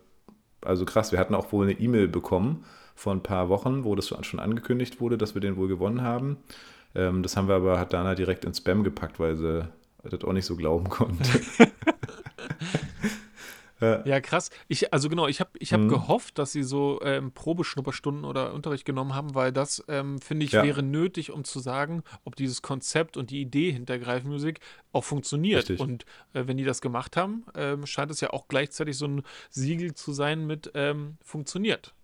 [SPEAKER 1] also krass, wir hatten auch wohl eine E-Mail bekommen vor ein paar Wochen, wo das schon angekündigt wurde, dass wir den wohl gewonnen haben. Ähm, das haben wir aber, hat Dana direkt ins Spam gepackt, weil sie das auch nicht so glauben konnte.
[SPEAKER 2] Ja. ja, krass. Ich, also genau, ich habe ich hab mhm. gehofft, dass sie so ähm, Probeschnupperstunden oder Unterricht genommen haben, weil das, ähm, finde ich, ja. wäre nötig, um zu sagen, ob dieses Konzept und die Idee hinter Greifmusik auch funktioniert. Richtig. Und äh, wenn die das gemacht haben, ähm, scheint es ja auch gleichzeitig so ein Siegel zu sein mit ähm, funktioniert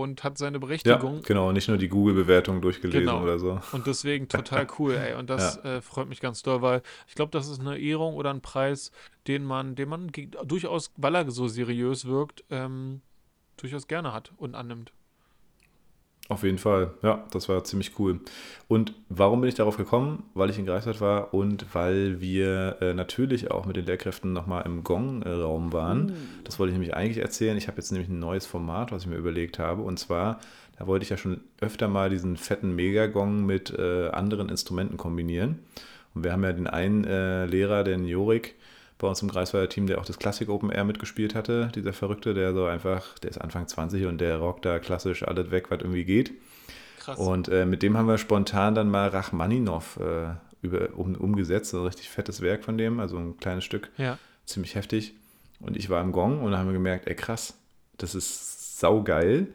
[SPEAKER 2] und hat seine Berechtigung.
[SPEAKER 1] Ja, genau, nicht nur die Google-Bewertung durchgelesen genau. oder so.
[SPEAKER 2] Und deswegen total cool, ey. Und das ja. äh, freut mich ganz doll, weil ich glaube, das ist eine Ehrung oder ein Preis, den man, den man durchaus, weil er so seriös wirkt, ähm, durchaus gerne hat und annimmt.
[SPEAKER 1] Auf jeden Fall, ja, das war ziemlich cool. Und warum bin ich darauf gekommen? Weil ich in Greifswald war und weil wir äh, natürlich auch mit den Lehrkräften nochmal im Gong-Raum waren. Mm. Das wollte ich nämlich eigentlich erzählen. Ich habe jetzt nämlich ein neues Format, was ich mir überlegt habe. Und zwar, da wollte ich ja schon öfter mal diesen fetten Megagong mit äh, anderen Instrumenten kombinieren. Und wir haben ja den einen äh, Lehrer, den Jorik, bei uns im Greifswalder Team, der auch das Classic Open Air mitgespielt hatte. Dieser Verrückte, der so einfach, der ist Anfang 20 und der rockt da klassisch alles weg, was irgendwie geht. Krass. Und äh, mit dem haben wir spontan dann mal Rachmaninov äh, über, um, umgesetzt. ein richtig fettes Werk von dem, also ein kleines Stück.
[SPEAKER 2] Ja.
[SPEAKER 1] Ziemlich heftig. Und ich war im Gong und da haben wir gemerkt, ey krass, das ist saugeil.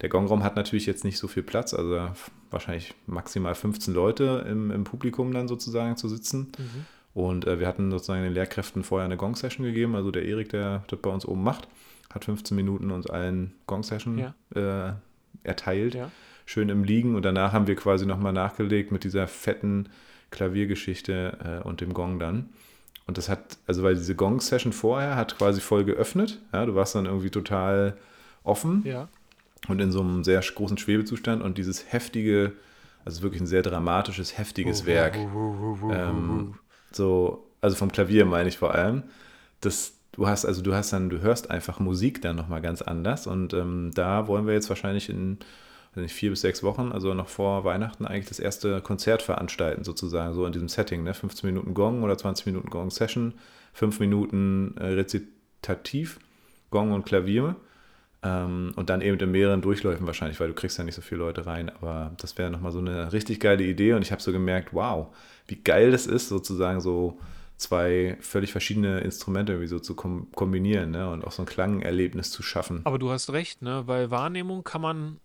[SPEAKER 1] Der Gongraum hat natürlich jetzt nicht so viel Platz, also wahrscheinlich maximal 15 Leute im, im Publikum dann sozusagen zu sitzen. Mhm. Und äh, wir hatten sozusagen den Lehrkräften vorher eine Gong-Session gegeben. Also der Erik, der das bei uns oben macht, hat 15 Minuten uns allen Gong-Session ja. äh, erteilt. Ja. Schön im Liegen. Und danach haben wir quasi nochmal nachgelegt mit dieser fetten Klaviergeschichte äh, und dem Gong dann. Und das hat, also weil diese Gong-Session vorher hat quasi voll geöffnet. Ja, du warst dann irgendwie total offen
[SPEAKER 2] ja.
[SPEAKER 1] und in so einem sehr großen Schwebezustand. Und dieses heftige, also wirklich ein sehr dramatisches, heftiges uh, Werk. Uh, uh, ähm, so, also vom Klavier meine ich vor allem, dass du hast, also du hast dann, du hörst einfach Musik dann nochmal ganz anders und ähm, da wollen wir jetzt wahrscheinlich in nicht, vier bis sechs Wochen, also noch vor Weihnachten, eigentlich das erste Konzert veranstalten, sozusagen, so in diesem Setting, ne? 15 Minuten Gong oder 20 Minuten Gong-Session, 5 Minuten äh, Rezitativ, Gong und Klavier und dann eben in mehreren Durchläufen wahrscheinlich, weil du kriegst ja nicht so viele Leute rein. Aber das wäre nochmal so eine richtig geile Idee. Und ich habe so gemerkt, wow, wie geil das ist, sozusagen so zwei völlig verschiedene Instrumente irgendwie so zu kom kombinieren ne? und auch so ein Klangerlebnis zu schaffen.
[SPEAKER 2] Aber du hast recht, ne? Weil Wahrnehmung kann man,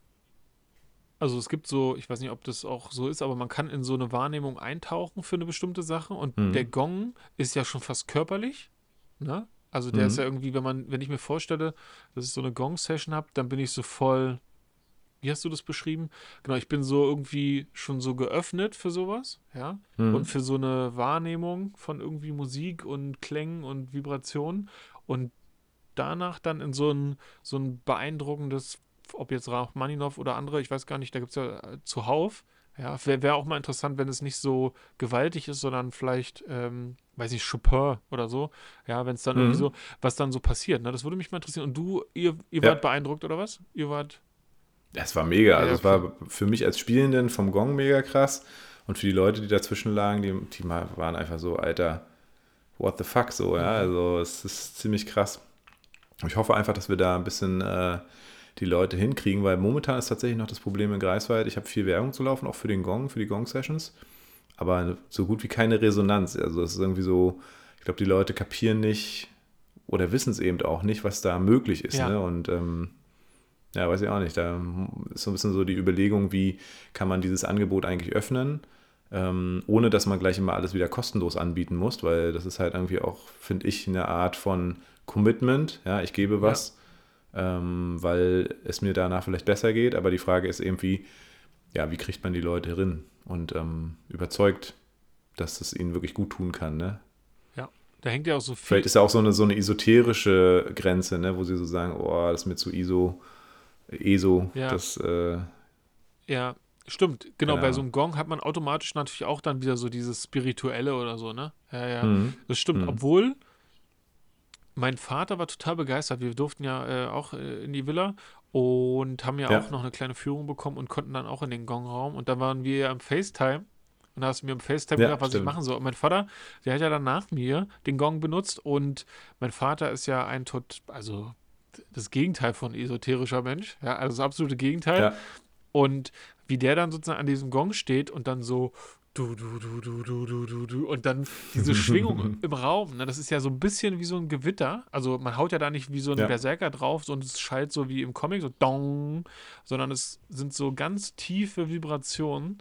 [SPEAKER 2] also es gibt so, ich weiß nicht, ob das auch so ist, aber man kann in so eine Wahrnehmung eintauchen für eine bestimmte Sache und mhm. der Gong ist ja schon fast körperlich, ne? Also der mhm. ist ja irgendwie, wenn man, wenn ich mir vorstelle, dass ich so eine Gong-Session habe, dann bin ich so voll, wie hast du das beschrieben? Genau, ich bin so irgendwie schon so geöffnet für sowas, ja. Mhm. Und für so eine Wahrnehmung von irgendwie Musik und Klängen und Vibrationen. Und danach dann in so ein, so ein beeindruckendes, ob jetzt Rachmaninov oder andere, ich weiß gar nicht, da gibt es ja äh, zuhauf. Ja, wäre wär auch mal interessant, wenn es nicht so gewaltig ist, sondern vielleicht ähm, weiß ich, Chopin oder so. Ja, wenn es dann mhm. irgendwie so, was dann so passiert. Ne? Das würde mich mal interessieren. Und du, ihr, ihr wart beeindruckt oder was? Ihr wart.
[SPEAKER 1] Es war mega. Also, es war für mich als Spielenden vom Gong mega krass. Und für die Leute, die dazwischen lagen, die, die waren einfach so, Alter, what the fuck, so, ja. Mhm. Also, es ist ziemlich krass. Ich hoffe einfach, dass wir da ein bisschen äh, die Leute hinkriegen, weil momentan ist tatsächlich noch das Problem in Greifswald. Ich habe viel Werbung zu laufen, auch für den Gong, für die Gong-Sessions aber so gut wie keine Resonanz. Also es ist irgendwie so, ich glaube, die Leute kapieren nicht oder wissen es eben auch nicht, was da möglich ist. Ja. Ne? Und ähm, ja, weiß ich auch nicht. Da ist so ein bisschen so die Überlegung, wie kann man dieses Angebot eigentlich öffnen, ähm, ohne dass man gleich immer alles wieder kostenlos anbieten muss, weil das ist halt irgendwie auch, finde ich, eine Art von Commitment. Ja, ich gebe was, ja. Ähm, weil es mir danach vielleicht besser geht, aber die Frage ist irgendwie, ja, wie kriegt man die Leute hin? und ähm, überzeugt, dass es ihnen wirklich gut tun kann. Ne?
[SPEAKER 2] Ja, da hängt ja auch so
[SPEAKER 1] viel. Vielleicht ist ja auch so eine, so eine esoterische Grenze, ne? wo sie so sagen, oh, das ist mir zu ISO, ESO, ja. das. Äh,
[SPEAKER 2] ja, stimmt. Genau, bei so einem Gong hat man automatisch natürlich auch dann wieder so dieses Spirituelle oder so, ne? Ja, ja. Mhm. Das stimmt, mhm. obwohl mein Vater war total begeistert. Wir durften ja äh, auch äh, in die Villa und haben ja, ja, auch noch eine kleine Führung bekommen und konnten dann auch in den Gongraum. Und da waren wir ja im FaceTime. Und da hast du mir im FaceTime ja, gedacht, was stimmt. ich machen soll. Und mein Vater, der hat ja dann nach mir den Gong benutzt. Und mein Vater ist ja ein tot, also das Gegenteil von esoterischer Mensch. Ja, also das absolute Gegenteil. Ja. Und wie der dann sozusagen an diesem Gong steht und dann so du, du, du, du, du, du, du, du. Und dann diese Schwingung im Raum. Ne? Das ist ja so ein bisschen wie so ein Gewitter. Also man haut ja da nicht wie so ein ja. Berserker drauf und es schallt so wie im Comic, so dong, sondern es sind so ganz tiefe Vibrationen,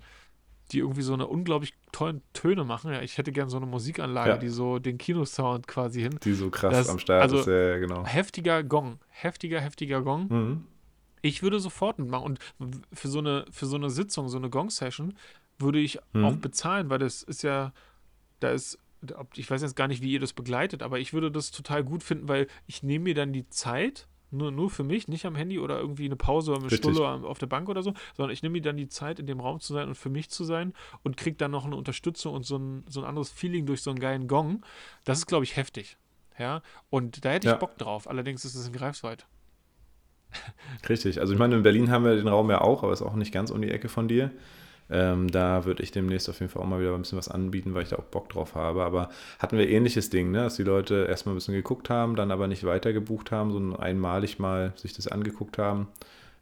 [SPEAKER 2] die irgendwie so eine unglaublich tollen Töne machen. Ja, ich hätte gerne so eine Musikanlage, ja. die so den Kinosound quasi hin.
[SPEAKER 1] Die so krass das, am Start
[SPEAKER 2] also
[SPEAKER 1] ist, ja, genau.
[SPEAKER 2] Heftiger Gong. Heftiger, heftiger Gong. Mhm. Ich würde sofort mitmachen. Und für so eine, für so eine Sitzung, so eine Gong-Session, würde ich mhm. auch bezahlen, weil das ist ja, da ist, ich weiß jetzt gar nicht, wie ihr das begleitet, aber ich würde das total gut finden, weil ich nehme mir dann die Zeit, nur, nur für mich, nicht am Handy oder irgendwie eine Pause oder eine Richtig. Stulle auf der Bank oder so, sondern ich nehme mir dann die Zeit, in dem Raum zu sein und für mich zu sein und kriege dann noch eine Unterstützung und so ein, so ein anderes Feeling durch so einen geilen Gong. Das ist, glaube ich, heftig. Ja, und da hätte ich ja. Bock drauf. Allerdings ist es in Greifswald.
[SPEAKER 1] Richtig. Also ich meine, in Berlin haben wir den Raum ja auch, aber ist auch nicht ganz um die Ecke von dir. Ähm, da würde ich demnächst auf jeden Fall auch mal wieder ein bisschen was anbieten, weil ich da auch Bock drauf habe. Aber hatten wir ähnliches Ding, ne? dass die Leute erstmal ein bisschen geguckt haben, dann aber nicht weiter gebucht haben, sondern einmalig mal sich das angeguckt haben.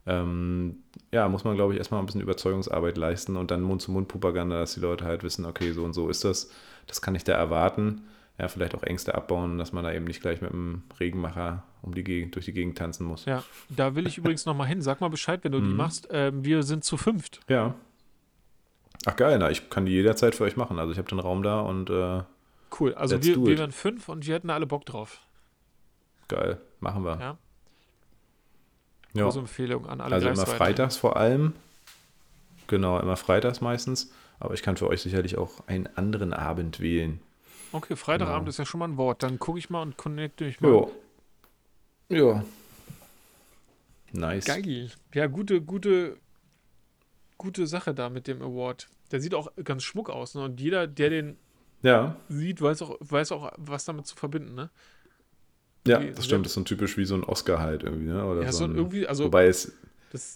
[SPEAKER 1] Ähm, ja, muss man, glaube ich, erstmal ein bisschen Überzeugungsarbeit leisten und dann Mund-zu-Mund-Propaganda, dass die Leute halt wissen, okay, so und so ist das, das kann ich da erwarten. Ja, vielleicht auch Ängste abbauen, dass man da eben nicht gleich mit einem Regenmacher um die Gegend, durch die Gegend tanzen muss.
[SPEAKER 2] Ja, da will ich übrigens nochmal hin. Sag mal Bescheid, wenn du mhm. die machst. Ähm, wir sind zu fünft.
[SPEAKER 1] Ja. Ach geil, na, ich kann die jederzeit für euch machen. Also ich habe den Raum da und äh,
[SPEAKER 2] Cool, also wir, wir wären fünf und wir hätten alle Bock drauf.
[SPEAKER 1] Geil, machen wir.
[SPEAKER 2] Ja. Große Empfehlung an alle.
[SPEAKER 1] Also immer freitags vor allem. Genau, immer freitags meistens. Aber ich kann für euch sicherlich auch einen anderen Abend wählen.
[SPEAKER 2] Okay, Freitagabend genau. ist ja schon mal ein Wort. Dann gucke ich mal und connecte mich mal.
[SPEAKER 1] Ja. Ja. Nice.
[SPEAKER 2] Geil. Ja, gute, gute gute Sache da mit dem Award. Der sieht auch ganz schmuck aus. Ne? Und jeder, der den
[SPEAKER 1] ja.
[SPEAKER 2] sieht, weiß auch, weiß auch, was damit zu verbinden. Ne?
[SPEAKER 1] Ja, das stimmt. Das ist so typisch wie so ein Oscar halt irgendwie. Ne? Oder
[SPEAKER 2] ja, so ein, irgendwie, also.
[SPEAKER 1] Wobei es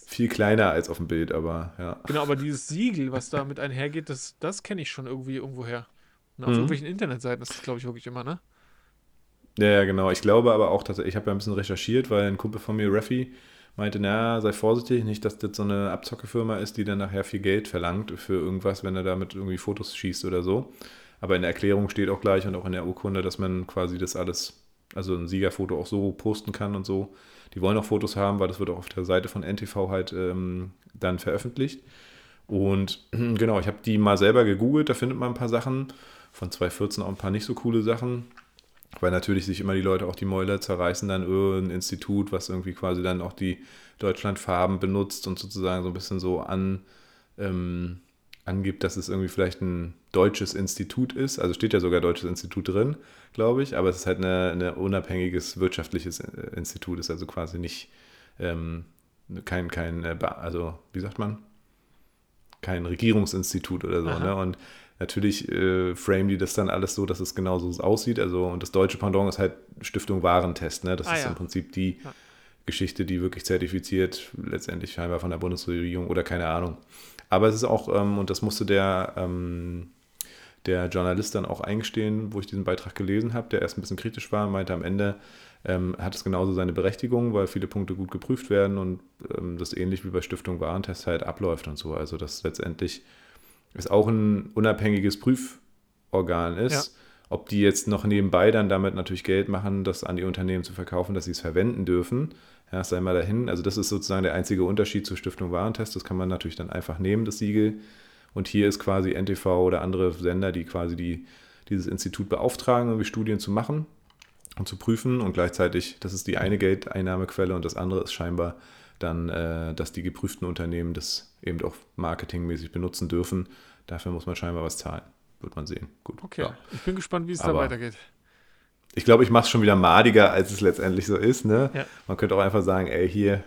[SPEAKER 1] viel kleiner als auf dem Bild, aber ja.
[SPEAKER 2] Genau, aber dieses Siegel, was damit einhergeht, das, das kenne ich schon irgendwie irgendwoher. Und auf mhm. irgendwelchen Internetseiten ist das, glaube ich, wirklich immer, ne?
[SPEAKER 1] Ja, ja, genau. Ich glaube aber auch, dass ich habe ja ein bisschen recherchiert, weil ein Kumpel von mir, Raffi, meinte, na, sei vorsichtig, nicht, dass das so eine Abzockefirma ist, die dann nachher viel Geld verlangt für irgendwas, wenn er damit irgendwie Fotos schießt oder so. Aber in der Erklärung steht auch gleich und auch in der Urkunde, dass man quasi das alles, also ein Siegerfoto auch so posten kann und so. Die wollen auch Fotos haben, weil das wird auch auf der Seite von NTV halt ähm, dann veröffentlicht. Und genau, ich habe die mal selber gegoogelt, da findet man ein paar Sachen. Von 2014 auch ein paar nicht so coole Sachen weil natürlich sich immer die Leute auch die Mäuler zerreißen, dann irgendein Institut, was irgendwie quasi dann auch die Deutschlandfarben benutzt und sozusagen so ein bisschen so an, ähm, angibt, dass es irgendwie vielleicht ein deutsches Institut ist. Also steht ja sogar deutsches Institut drin, glaube ich, aber es ist halt ein eine unabhängiges wirtschaftliches äh, Institut, ist also quasi nicht ähm, kein, kein, äh, also wie sagt man? Kein Regierungsinstitut oder so. Ne? Und Natürlich äh, frame die das dann alles so, dass es genauso aussieht. Also, und das deutsche Pendant ist halt Stiftung Warentest. Ne? Das ah, ist ja. im Prinzip die ja. Geschichte, die wirklich zertifiziert, letztendlich scheinbar von der Bundesregierung oder keine Ahnung. Aber es ist auch, ähm, und das musste der, ähm, der Journalist dann auch eingestehen, wo ich diesen Beitrag gelesen habe, der erst ein bisschen kritisch war, meinte am Ende, ähm, hat es genauso seine Berechtigung, weil viele Punkte gut geprüft werden und ähm, das ähnlich wie bei Stiftung Warentest halt abläuft und so. Also, dass letztendlich es auch ein unabhängiges Prüforgan ist. Ja. Ob die jetzt noch nebenbei dann damit natürlich Geld machen, das an die Unternehmen zu verkaufen, dass sie es verwenden dürfen, ja, sei mal dahin. Also das ist sozusagen der einzige Unterschied zur Stiftung Warentest. Das kann man natürlich dann einfach nehmen, das Siegel. Und hier ist quasi NTV oder andere Sender, die quasi die, dieses Institut beauftragen, irgendwie Studien zu machen und zu prüfen. Und gleichzeitig, das ist die eine Geldeinnahmequelle und das andere ist scheinbar dann, äh, dass die geprüften Unternehmen das eben auch marketingmäßig benutzen dürfen. Dafür muss man scheinbar was zahlen. Wird man sehen. Gut.
[SPEAKER 2] Okay, ja. ich bin gespannt, wie es da weitergeht.
[SPEAKER 1] Ich glaube, ich mache es schon wieder madiger, als es letztendlich so ist. Ne? Ja. Man könnte auch einfach sagen, ey, hier,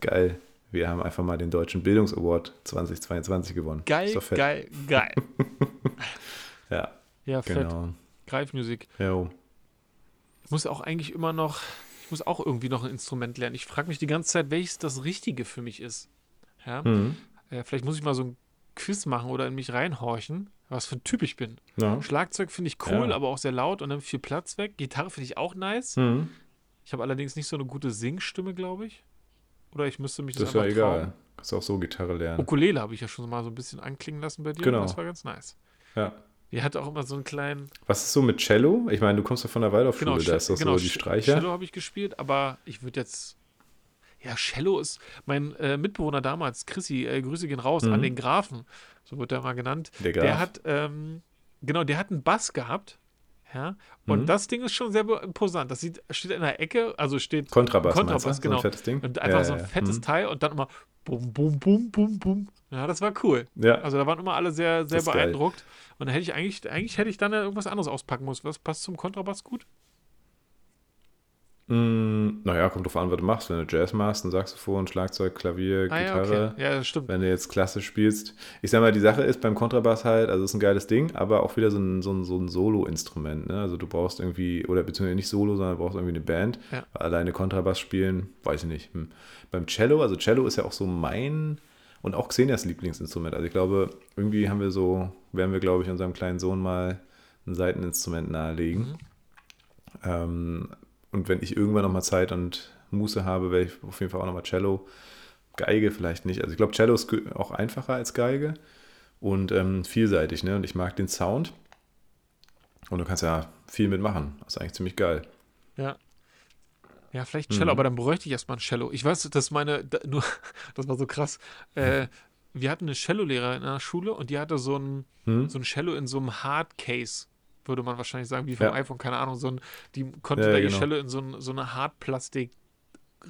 [SPEAKER 1] geil, wir haben einfach mal den Deutschen Bildungsaward 2022 gewonnen.
[SPEAKER 2] Geil, geil, geil.
[SPEAKER 1] ja.
[SPEAKER 2] Ja, fett. Genau. Greifmusik.
[SPEAKER 1] Jo.
[SPEAKER 2] Ich muss auch eigentlich immer noch ich muss auch irgendwie noch ein Instrument lernen. Ich frage mich die ganze Zeit, welches das Richtige für mich ist. Ja? Mhm. Äh, vielleicht muss ich mal so ein Quiz machen oder in mich reinhorchen, was für ein Typ ich bin. Ja. Schlagzeug finde ich cool, ja. aber auch sehr laut und nimmt viel Platz weg. Gitarre finde ich auch nice. Mhm. Ich habe allerdings nicht so eine gute Singstimme, glaube ich. oder ich müsste mich das,
[SPEAKER 1] das ist ja egal. Trauen. Kannst auch so Gitarre lernen.
[SPEAKER 2] Ukulele habe ich ja schon mal so ein bisschen anklingen lassen bei dir.
[SPEAKER 1] Genau.
[SPEAKER 2] Das war ganz nice.
[SPEAKER 1] Ja.
[SPEAKER 2] Die hat auch immer so einen kleinen.
[SPEAKER 1] Was ist so mit Cello? Ich meine, du kommst ja von der Waldorfschule, genau, da ist doch genau, so die Streicher.
[SPEAKER 2] Cello habe ich gespielt, aber ich würde jetzt. Ja, Cello ist. Mein äh, Mitbewohner damals, Chrissy, äh, Grüße gehen raus mhm. an den Grafen, so wird er mal genannt. Der, Graf. der hat, ähm, genau, der hat einen Bass gehabt. Ja, und mhm. das Ding ist schon sehr imposant. Das sieht, steht in der Ecke, also steht
[SPEAKER 1] Kontrabass,
[SPEAKER 2] Kontrabass genau.
[SPEAKER 1] So ein fettes Ding.
[SPEAKER 2] Und einfach
[SPEAKER 1] ja,
[SPEAKER 2] so ein fettes ja. Teil und dann immer bum, bum, bum, bum, bum. Ja, das war cool.
[SPEAKER 1] Ja.
[SPEAKER 2] Also da waren immer alle sehr, sehr beeindruckt. Geil. Und dann hätte ich eigentlich, eigentlich hätte ich dann irgendwas anderes auspacken müssen. Was passt zum Kontrabass gut?
[SPEAKER 1] Mm, naja, kommt drauf an, was du machst. Wenn du Jazz machst, ein Saxophon, Schlagzeug, Klavier, ah, Gitarre.
[SPEAKER 2] Ja, okay. ja, das stimmt.
[SPEAKER 1] Wenn du jetzt klassisch spielst. Ich sag mal, die Sache ist beim Kontrabass halt, also ist ein geiles Ding, aber auch wieder so ein, so ein, so ein Solo-Instrument. Ne? Also du brauchst irgendwie, oder beziehungsweise nicht Solo, sondern du brauchst irgendwie eine Band. Ja. Alleine Kontrabass spielen, weiß ich nicht. Hm. Beim Cello, also Cello ist ja auch so mein und auch Xenias Lieblingsinstrument. Also ich glaube, irgendwie haben wir so, werden wir, glaube ich, unserem kleinen Sohn mal ein Seiteninstrument nahelegen. Mhm. Ähm, und wenn ich irgendwann nochmal Zeit und Muße habe, werde ich auf jeden Fall auch nochmal Cello. Geige vielleicht nicht. Also ich glaube, Cello ist auch einfacher als Geige und ähm, vielseitig. Ne? Und ich mag den Sound. Und du kannst ja viel mitmachen. Das ist eigentlich ziemlich geil.
[SPEAKER 2] Ja. Ja, vielleicht Cello, mhm. aber dann bräuchte ich erstmal ein Cello. Ich weiß, dass meine, da, nur, das war so krass. Äh, wir hatten eine Cello-Lehrerin in der Schule und die hatte so ein, mhm. so ein Cello in so einem Hardcase würde man wahrscheinlich sagen, wie vom ja. iPhone, keine Ahnung, so ein, die konnte ja, da genau. die Schelle in so, ein, so eine Hartplastik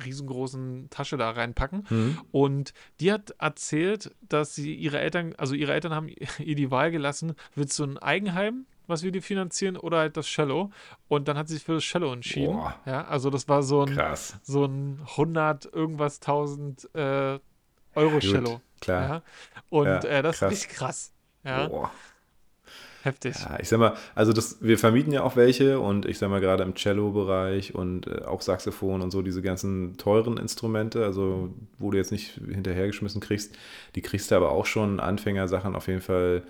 [SPEAKER 2] riesengroßen Tasche da reinpacken. Mhm. Und die hat erzählt, dass sie ihre Eltern, also ihre Eltern haben ihr die Wahl gelassen, willst du ein Eigenheim, was wir dir finanzieren, oder halt das Cello? Und dann hat sie sich für das Cello entschieden. Boah. Ja, also das war so ein,
[SPEAKER 1] Krass.
[SPEAKER 2] so ein 100 irgendwas 1000 äh, Euro Cello.
[SPEAKER 1] Klar.
[SPEAKER 2] Ja? Und ja, äh, das krass. ist krass. Ja. Boah. Heftig.
[SPEAKER 1] Ja, ich sag mal, also das, wir vermieten ja auch welche und ich sag mal gerade im Cello-Bereich und äh, auch Saxophon und so diese ganzen teuren Instrumente, also wo du jetzt nicht hinterhergeschmissen kriegst, die kriegst du aber auch schon Anfängersachen auf jeden Fall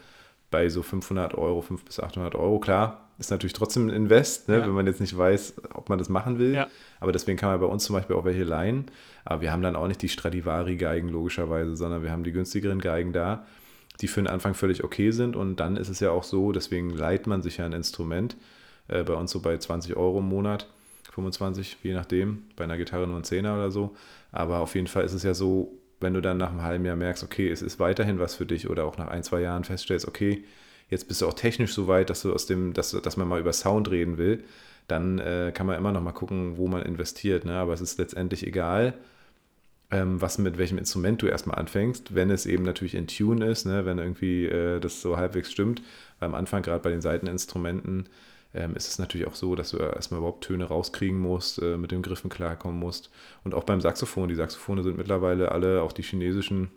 [SPEAKER 1] bei so 500 Euro, 500 bis 800 Euro. Klar, ist natürlich trotzdem ein Invest, ne, ja. wenn man jetzt nicht weiß, ob man das machen will. Ja. Aber deswegen kann man bei uns zum Beispiel auch welche leihen. Aber wir haben dann auch nicht die Stradivari-Geigen logischerweise, sondern wir haben die günstigeren Geigen da die für den Anfang völlig okay sind. Und dann ist es ja auch so, deswegen leiht man sich ja ein Instrument. Äh, bei uns so bei 20 Euro im Monat, 25, je nachdem. Bei einer Gitarre nur ein Zehner oder so. Aber auf jeden Fall ist es ja so, wenn du dann nach einem halben Jahr merkst, okay, es ist weiterhin was für dich oder auch nach ein, zwei Jahren feststellst, okay, jetzt bist du auch technisch so weit, dass du aus dem, dass, dass man mal über Sound reden will, dann äh, kann man immer noch mal gucken, wo man investiert. Ne? Aber es ist letztendlich egal, ähm, was mit welchem Instrument du erstmal anfängst, wenn es eben natürlich in Tune ist, ne, wenn irgendwie äh, das so halbwegs stimmt. Am Anfang, gerade bei den Seiteninstrumenten, ähm, ist es natürlich auch so, dass du erstmal überhaupt Töne rauskriegen musst, äh, mit den Griffen klarkommen musst. Und auch beim Saxophon, die Saxophone sind mittlerweile alle, auch die chinesischen,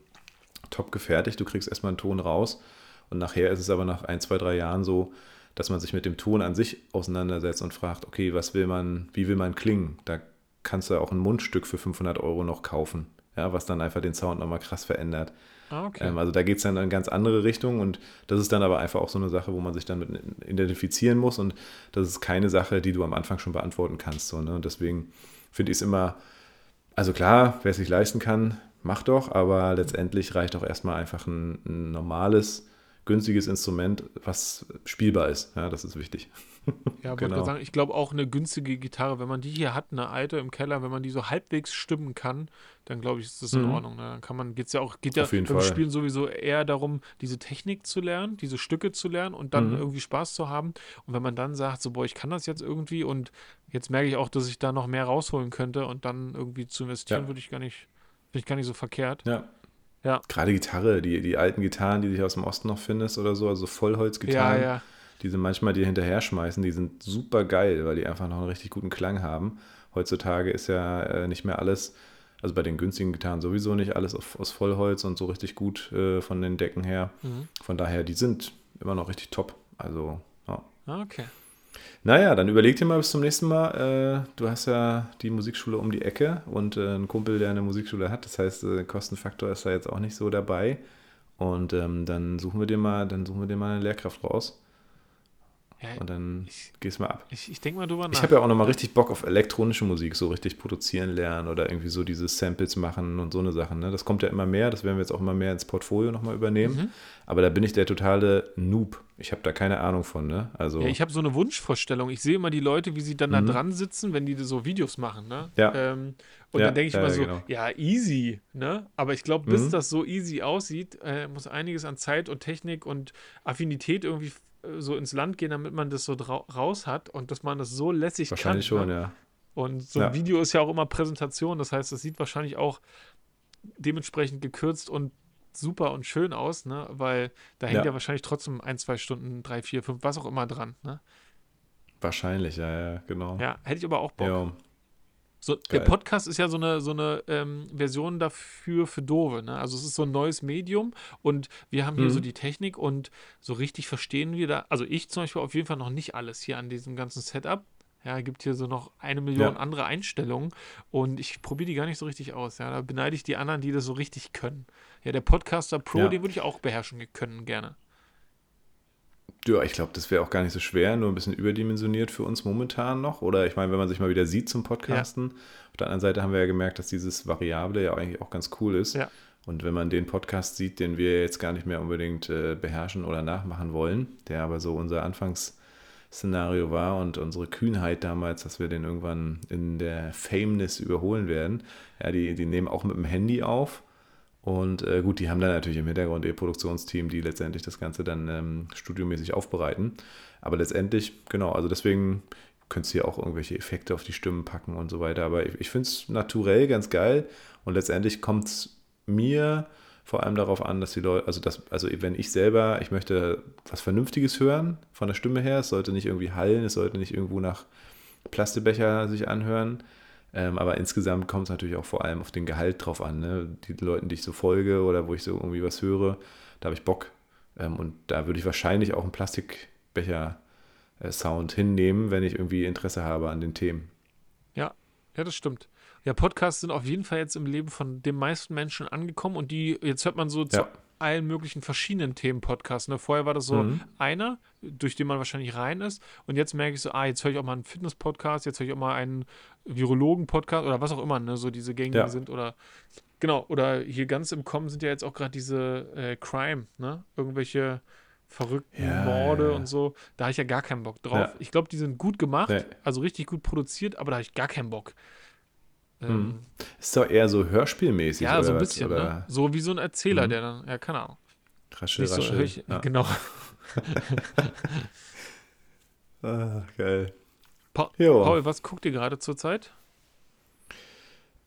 [SPEAKER 1] top gefertigt. Du kriegst erstmal einen Ton raus. Und nachher ist es aber nach ein, zwei, drei Jahren so, dass man sich mit dem Ton an sich auseinandersetzt und fragt, okay, was will man, wie will man klingen? Da kannst du auch ein Mundstück für 500 Euro noch kaufen, ja, was dann einfach den Sound nochmal krass verändert.
[SPEAKER 2] Ah, okay.
[SPEAKER 1] Ähm, also da geht es dann in eine ganz andere Richtung und das ist dann aber einfach auch so eine Sache, wo man sich dann mit identifizieren muss und das ist keine Sache, die du am Anfang schon beantworten kannst. So, ne? Und deswegen finde ich es immer, also klar, wer es sich leisten kann, macht doch, aber letztendlich reicht auch erstmal einfach ein, ein normales, günstiges Instrument, was spielbar ist. Ja, das ist wichtig.
[SPEAKER 2] Ja, genau. wollte sagen, ich glaube auch eine günstige Gitarre, wenn man die hier hat, eine alte im Keller, wenn man die so halbwegs stimmen kann, dann glaube ich, ist das in mhm. Ordnung. Ne? Dann kann man, geht's ja auch, geht ja beim Fall. Spielen sowieso eher darum, diese Technik zu lernen, diese Stücke zu lernen und dann mhm. irgendwie Spaß zu haben. Und wenn man dann sagt, so, boah, ich kann das jetzt irgendwie und jetzt merke ich auch, dass ich da noch mehr rausholen könnte und dann irgendwie zu investieren, ja. würde ich gar nicht, finde ich gar nicht so verkehrt.
[SPEAKER 1] Ja. Ja. Gerade Gitarre, die, die alten Gitarren, die sich aus dem Osten noch findest oder so, also Vollholzgitarren. Ja, ja die sie manchmal dir hinterher schmeißen, die sind super geil, weil die einfach noch einen richtig guten Klang haben. Heutzutage ist ja äh, nicht mehr alles, also bei den günstigen Gitarren sowieso nicht alles auf, aus Vollholz und so richtig gut äh, von den Decken her. Mhm. Von daher, die sind immer noch richtig top. Also, ja.
[SPEAKER 2] Ah, okay.
[SPEAKER 1] Naja, dann überleg dir mal bis zum nächsten Mal. Äh, du hast ja die Musikschule um die Ecke und äh, einen Kumpel, der eine Musikschule hat. Das heißt, äh, Kostenfaktor ist da jetzt auch nicht so dabei. Und ähm, dann suchen wir dir mal, dann suchen wir dir mal eine Lehrkraft raus. Ja, und dann ich, gehst mal ab.
[SPEAKER 2] Ich, ich denke mal drüber nach.
[SPEAKER 1] Ich habe ja auch nochmal richtig Bock auf elektronische Musik, so richtig produzieren lernen oder irgendwie so diese Samples machen und so eine Sachen. Ne? Das kommt ja immer mehr, das werden wir jetzt auch immer mehr ins Portfolio nochmal übernehmen. Mhm. Aber da bin ich der totale Noob. Ich habe da keine Ahnung von. Ne? Also,
[SPEAKER 2] ja, ich habe so eine Wunschvorstellung. Ich sehe immer die Leute, wie sie dann mhm. da dran sitzen, wenn die so Videos machen. Ne?
[SPEAKER 1] Ja.
[SPEAKER 2] Ähm, und ja, dann denke ich ja, immer so, genau. ja, easy. Ne? Aber ich glaube, bis mhm. das so easy aussieht, äh, muss einiges an Zeit und Technik und Affinität irgendwie so ins Land gehen, damit man das so raus hat und dass man das so lässig
[SPEAKER 1] wahrscheinlich kann. Wahrscheinlich schon, ne? ja.
[SPEAKER 2] Und so ein ja. Video ist ja auch immer Präsentation, das heißt, das sieht wahrscheinlich auch dementsprechend gekürzt und super und schön aus, ne? Weil da hängt ja, ja wahrscheinlich trotzdem ein, zwei Stunden, drei, vier, fünf, was auch immer dran, ne?
[SPEAKER 1] Wahrscheinlich, ja, ja, genau.
[SPEAKER 2] Ja, hätte ich aber auch Bock. Ja. So, der Podcast ist ja so eine, so eine ähm, Version dafür für Dove. Ne? Also es ist so ein neues Medium und wir haben hier mhm. so die Technik und so richtig verstehen wir da, also ich zum Beispiel auf jeden Fall noch nicht alles hier an diesem ganzen Setup. Ja, gibt hier so noch eine Million ja. andere Einstellungen und ich probiere die gar nicht so richtig aus. Ja, da beneide ich die anderen, die das so richtig können. Ja, der Podcaster Pro, ja. den würde ich auch beherrschen können, gerne.
[SPEAKER 1] Ja, ich glaube, das wäre auch gar nicht so schwer, nur ein bisschen überdimensioniert für uns momentan noch. Oder ich meine, wenn man sich mal wieder sieht zum Podcasten. Ja. Auf der anderen Seite haben wir ja gemerkt, dass dieses Variable ja eigentlich auch ganz cool ist.
[SPEAKER 2] Ja.
[SPEAKER 1] Und wenn man den Podcast sieht, den wir jetzt gar nicht mehr unbedingt äh, beherrschen oder nachmachen wollen, der aber so unser Anfangsszenario war und unsere Kühnheit damals, dass wir den irgendwann in der Fameness überholen werden, ja, die, die nehmen auch mit dem Handy auf und äh, gut, die haben dann natürlich im Hintergrund ihr Produktionsteam, die letztendlich das Ganze dann ähm, studiomäßig aufbereiten. Aber letztendlich, genau, also deswegen könntest du ja auch irgendwelche Effekte auf die Stimmen packen und so weiter. Aber ich, ich finde es naturell ganz geil. Und letztendlich kommt es mir vor allem darauf an, dass die Leute, also das, also wenn ich selber, ich möchte was Vernünftiges hören von der Stimme her, es sollte nicht irgendwie hallen, es sollte nicht irgendwo nach Plastebecher sich anhören, ähm, aber insgesamt kommt es natürlich auch vor allem auf den Gehalt drauf an. Ne? Die Leuten, die ich so folge oder wo ich so irgendwie was höre, da habe ich Bock. Ähm, und da würde ich wahrscheinlich auch einen Plastikbecher-Sound hinnehmen, wenn ich irgendwie Interesse habe an den Themen.
[SPEAKER 2] Ja, ja, das stimmt. Ja, Podcasts sind auf jeden Fall jetzt im Leben von den meisten Menschen angekommen und die, jetzt hört man so ja allen möglichen verschiedenen Themen-Podcasts. Ne? Vorher war das so mhm. einer, durch den man wahrscheinlich rein ist. Und jetzt merke ich so, ah, jetzt höre ich auch mal einen Fitness-Podcast, jetzt höre ich auch mal einen Virologen-Podcast oder was auch immer, ne? so diese gängigen ja. sind. Oder genau, oder hier ganz im Kommen sind ja jetzt auch gerade diese äh, Crime, ne? Irgendwelche verrückten ja, Morde ja, und so. Da habe ich ja gar keinen Bock drauf. Ich glaube, die sind gut gemacht, also richtig gut produziert, aber da habe ich gar keinen Bock.
[SPEAKER 1] Ähm, hm. ist doch eher so hörspielmäßig.
[SPEAKER 2] Ja, so ein bisschen. Ne? So wie so ein Erzähler, mhm. der dann, ja, keine Ahnung.
[SPEAKER 1] Rasche, rasche. So, ich,
[SPEAKER 2] ja. Genau.
[SPEAKER 1] ah, geil.
[SPEAKER 2] Pa jo. Paul, was guckt ihr gerade zurzeit?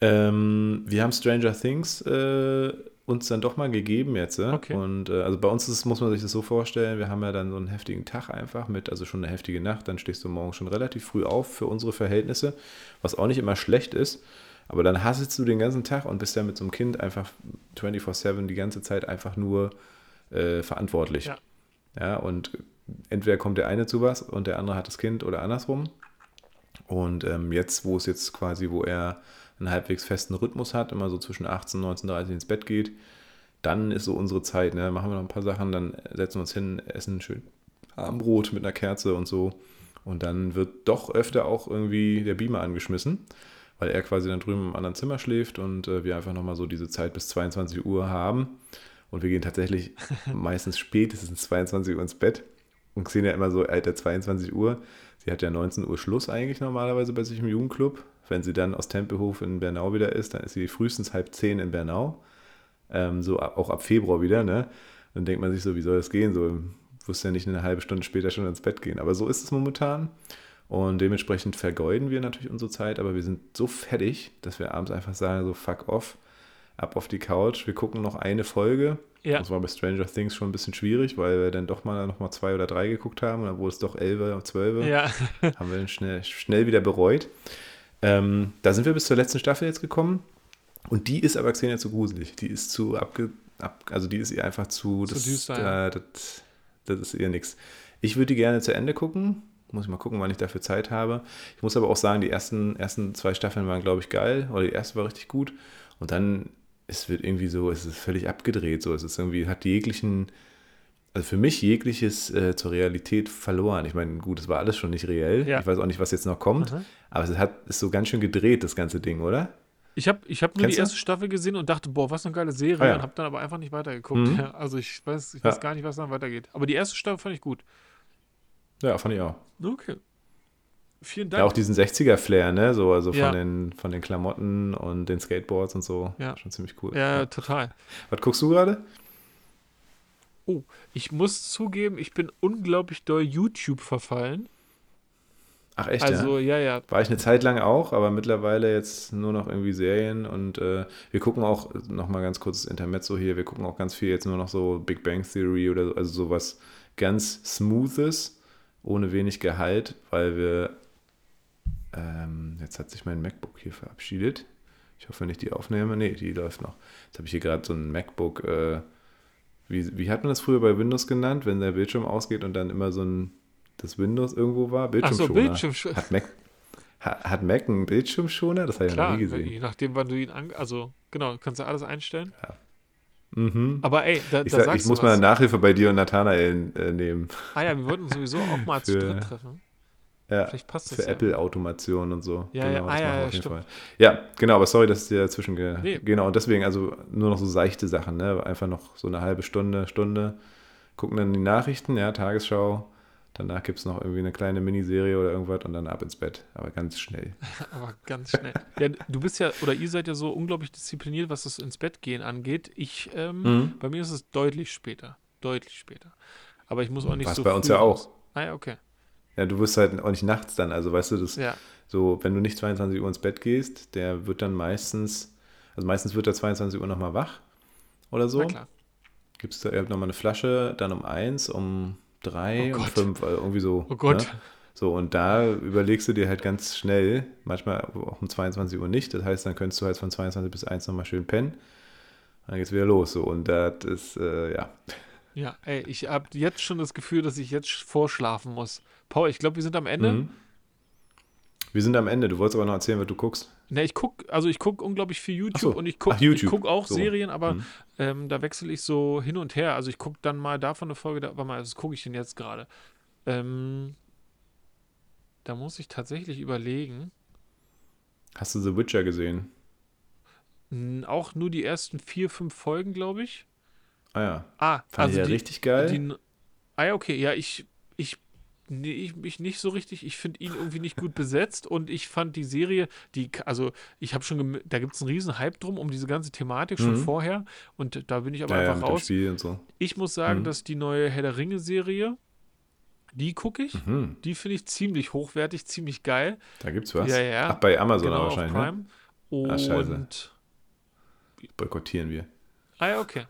[SPEAKER 1] Ähm, wir haben Stranger Things äh, uns dann doch mal gegeben jetzt. Äh?
[SPEAKER 2] Okay.
[SPEAKER 1] Und äh, also bei uns ist, muss man sich das so vorstellen, wir haben ja dann so einen heftigen Tag einfach mit, also schon eine heftige Nacht, dann stehst du morgen schon relativ früh auf für unsere Verhältnisse, was auch nicht immer schlecht ist. Aber dann hasselst du den ganzen Tag und bist ja mit so einem Kind einfach 24-7 die ganze Zeit einfach nur äh, verantwortlich.
[SPEAKER 2] Ja.
[SPEAKER 1] ja. Und entweder kommt der eine zu was und der andere hat das Kind oder andersrum. Und ähm, jetzt, wo es jetzt quasi, wo er einen halbwegs festen Rhythmus hat, immer so zwischen 18 und 19.30 ins Bett geht, dann ist so unsere Zeit. Ne? Machen wir noch ein paar Sachen, dann setzen wir uns hin, essen schön Abendbrot mit einer Kerze und so. Und dann wird doch öfter auch irgendwie der Beamer angeschmissen weil er quasi dann drüben im anderen Zimmer schläft und äh, wir einfach nochmal so diese Zeit bis 22 Uhr haben. Und wir gehen tatsächlich meistens spätestens 22 Uhr ins Bett und sehen ja immer so, Alter, 22 Uhr. Sie hat ja 19 Uhr Schluss eigentlich normalerweise bei sich im Jugendclub. Wenn sie dann aus Tempelhof in Bernau wieder ist, dann ist sie frühestens halb zehn in Bernau. Ähm, so auch ab Februar wieder, ne? Dann denkt man sich so, wie soll das gehen? So, wusste ja nicht eine halbe Stunde später schon ins Bett gehen. Aber so ist es momentan. Und dementsprechend vergeuden wir natürlich unsere Zeit, aber wir sind so fertig, dass wir abends einfach sagen, so fuck off, ab auf die Couch, wir gucken noch eine Folge. Ja. Das war bei Stranger Things schon ein bisschen schwierig, weil wir dann doch mal noch mal zwei oder drei geguckt haben und dann wurde es doch elf oder zwölf.
[SPEAKER 2] Ja.
[SPEAKER 1] haben wir dann schnell, schnell wieder bereut. Ähm, da sind wir bis zur letzten Staffel jetzt gekommen und die ist aber Xenia zu gruselig. Die ist zu abge... Ab, also die ist ihr einfach zu...
[SPEAKER 2] zu das, düster,
[SPEAKER 1] ja. das, das ist ihr nichts. Ich würde die gerne zu Ende gucken muss ich mal gucken, wann ich dafür Zeit habe. Ich muss aber auch sagen, die ersten, ersten zwei Staffeln waren, glaube ich, geil. Oder die erste war richtig gut. Und dann, es wird irgendwie so, es ist völlig abgedreht. So. Es ist irgendwie, hat jeglichen also für mich jegliches äh, zur Realität verloren. Ich meine, gut, es war alles schon nicht reell. Ja. Ich weiß auch nicht, was jetzt noch kommt. Mhm. Aber es hat, ist so ganz schön gedreht, das ganze Ding, oder?
[SPEAKER 2] Ich habe ich hab nur Kennst die erste du? Staffel gesehen und dachte, boah, was eine geile Serie. Ah, ja. Und habe dann aber einfach nicht weitergeguckt. Mhm. Ja, also ich weiß, ich weiß gar nicht, was dann weitergeht. Aber die erste Staffel fand ich gut.
[SPEAKER 1] Ja, fand ich auch.
[SPEAKER 2] Okay. Vielen Dank.
[SPEAKER 1] Ja, auch diesen 60er-Flair, ne? So, also von, den, von den Klamotten und den Skateboards und so.
[SPEAKER 2] Ja.
[SPEAKER 1] Schon ziemlich cool.
[SPEAKER 2] Ja, total.
[SPEAKER 1] Was guckst du gerade?
[SPEAKER 2] Oh, ich muss zugeben, ich bin unglaublich doll YouTube verfallen.
[SPEAKER 1] Ach echt?
[SPEAKER 2] Also, ja?
[SPEAKER 1] ja, ja. War ich eine Zeit lang auch, aber mittlerweile jetzt nur noch irgendwie Serien und äh, wir gucken auch, nochmal ganz kurz Intermezzo hier, wir gucken auch ganz viel jetzt nur noch so Big Bang Theory oder so, also sowas ganz Smoothes, ohne wenig Gehalt, weil wir, ähm, jetzt hat sich mein MacBook hier verabschiedet. Ich hoffe, wenn ich die aufnehme, nee, die läuft noch. Jetzt habe ich hier gerade so ein MacBook, äh, wie, wie hat man das früher bei Windows genannt, wenn der Bildschirm ausgeht und dann immer so ein, das Windows irgendwo war?
[SPEAKER 2] Bildschirmschoner. Ach so, Bildschirmschoner.
[SPEAKER 1] Hat Mac, hat Mac einen Bildschirmschoner? Das habe ich ja noch nie gesehen.
[SPEAKER 2] Je nachdem, wann du ihn an, also genau, kannst du alles einstellen.
[SPEAKER 1] Ja. Mhm.
[SPEAKER 2] Aber ey, da,
[SPEAKER 1] ich,
[SPEAKER 2] da
[SPEAKER 1] sag, ich muss was. mal Nachhilfe bei dir und Nathanael äh, nehmen.
[SPEAKER 2] Ah ja, wir wollten sowieso auch mal zu dritt treffen.
[SPEAKER 1] Ja, Vielleicht passt das für ja. Apple-Automation und so.
[SPEAKER 2] Ja, genau, ja, ah, ja, ja
[SPEAKER 1] Fall. Ja, genau, aber sorry, dass es dir dazwischen ge nee. Genau, und deswegen also nur noch so seichte Sachen, ne? Einfach noch so eine halbe Stunde, Stunde. Gucken dann die Nachrichten, ja, Tagesschau. Danach gibt es noch irgendwie eine kleine Miniserie oder irgendwas und dann ab ins Bett. Aber ganz schnell.
[SPEAKER 2] aber ganz schnell. ja, du bist ja, oder ihr seid ja so unglaublich diszipliniert, was das ins Bett gehen angeht. Ich, ähm, mhm. bei mir ist es deutlich später. Deutlich später. Aber ich muss auch nicht
[SPEAKER 1] Was
[SPEAKER 2] so.
[SPEAKER 1] bei uns ja auch.
[SPEAKER 2] Ah ja, okay.
[SPEAKER 1] Ja, du wirst halt auch nicht nachts dann. Also weißt du, das
[SPEAKER 2] ja.
[SPEAKER 1] so, wenn du nicht 22 Uhr ins Bett gehst, der wird dann meistens, also meistens wird er 22 Uhr nochmal wach oder so. Na klar. Gibst du nochmal eine Flasche, dann um eins, um drei, oh um fünf, also irgendwie so.
[SPEAKER 2] Oh Gott. Ne?
[SPEAKER 1] So, und da überlegst du dir halt ganz schnell, manchmal auch um 22 Uhr nicht. Das heißt, dann könntest du halt von 22 bis 1 nochmal schön pennen. Dann geht's wieder los. So, und das ist, äh, ja.
[SPEAKER 2] Ja, ey, ich habe jetzt schon das Gefühl, dass ich jetzt vorschlafen muss. Paul, ich glaube, wir sind am Ende. Mhm.
[SPEAKER 1] Wir sind am Ende. Du wolltest aber noch erzählen, was du guckst.
[SPEAKER 2] Ne, ich gucke, also ich gucke unglaublich viel YouTube so. und ich gucke guck auch so. Serien, aber mhm. ähm, da wechsle ich so hin und her. Also ich gucke dann mal davon eine Folge, da, warte mal, was gucke ich denn jetzt gerade? Ähm, da muss ich tatsächlich überlegen.
[SPEAKER 1] Hast du The Witcher gesehen?
[SPEAKER 2] Auch nur die ersten vier, fünf Folgen, glaube ich.
[SPEAKER 1] Ah ja.
[SPEAKER 2] Ah,
[SPEAKER 1] Fand also die, richtig geil.
[SPEAKER 2] Die, ah ja, okay. Ja, ich, ich Nee, ich mich nicht so richtig. Ich finde ihn irgendwie nicht gut besetzt und ich fand die Serie, die, also ich habe schon, da gibt es einen riesen Hype drum um diese ganze Thematik schon mhm. vorher und da bin ich aber ja, einfach ja, raus.
[SPEAKER 1] So.
[SPEAKER 2] Ich muss sagen, mhm. dass die neue Herr der Ringe-Serie, die gucke ich, mhm. die finde ich ziemlich hochwertig, ziemlich geil.
[SPEAKER 1] Da gibt's was.
[SPEAKER 2] Ja, ja.
[SPEAKER 1] Ach, bei Amazon genau, wahrscheinlich.
[SPEAKER 2] Ne? Prime.
[SPEAKER 1] Ne?
[SPEAKER 2] Und Ach, scheiße.
[SPEAKER 1] Boykottieren wir.
[SPEAKER 2] Ah ja, okay.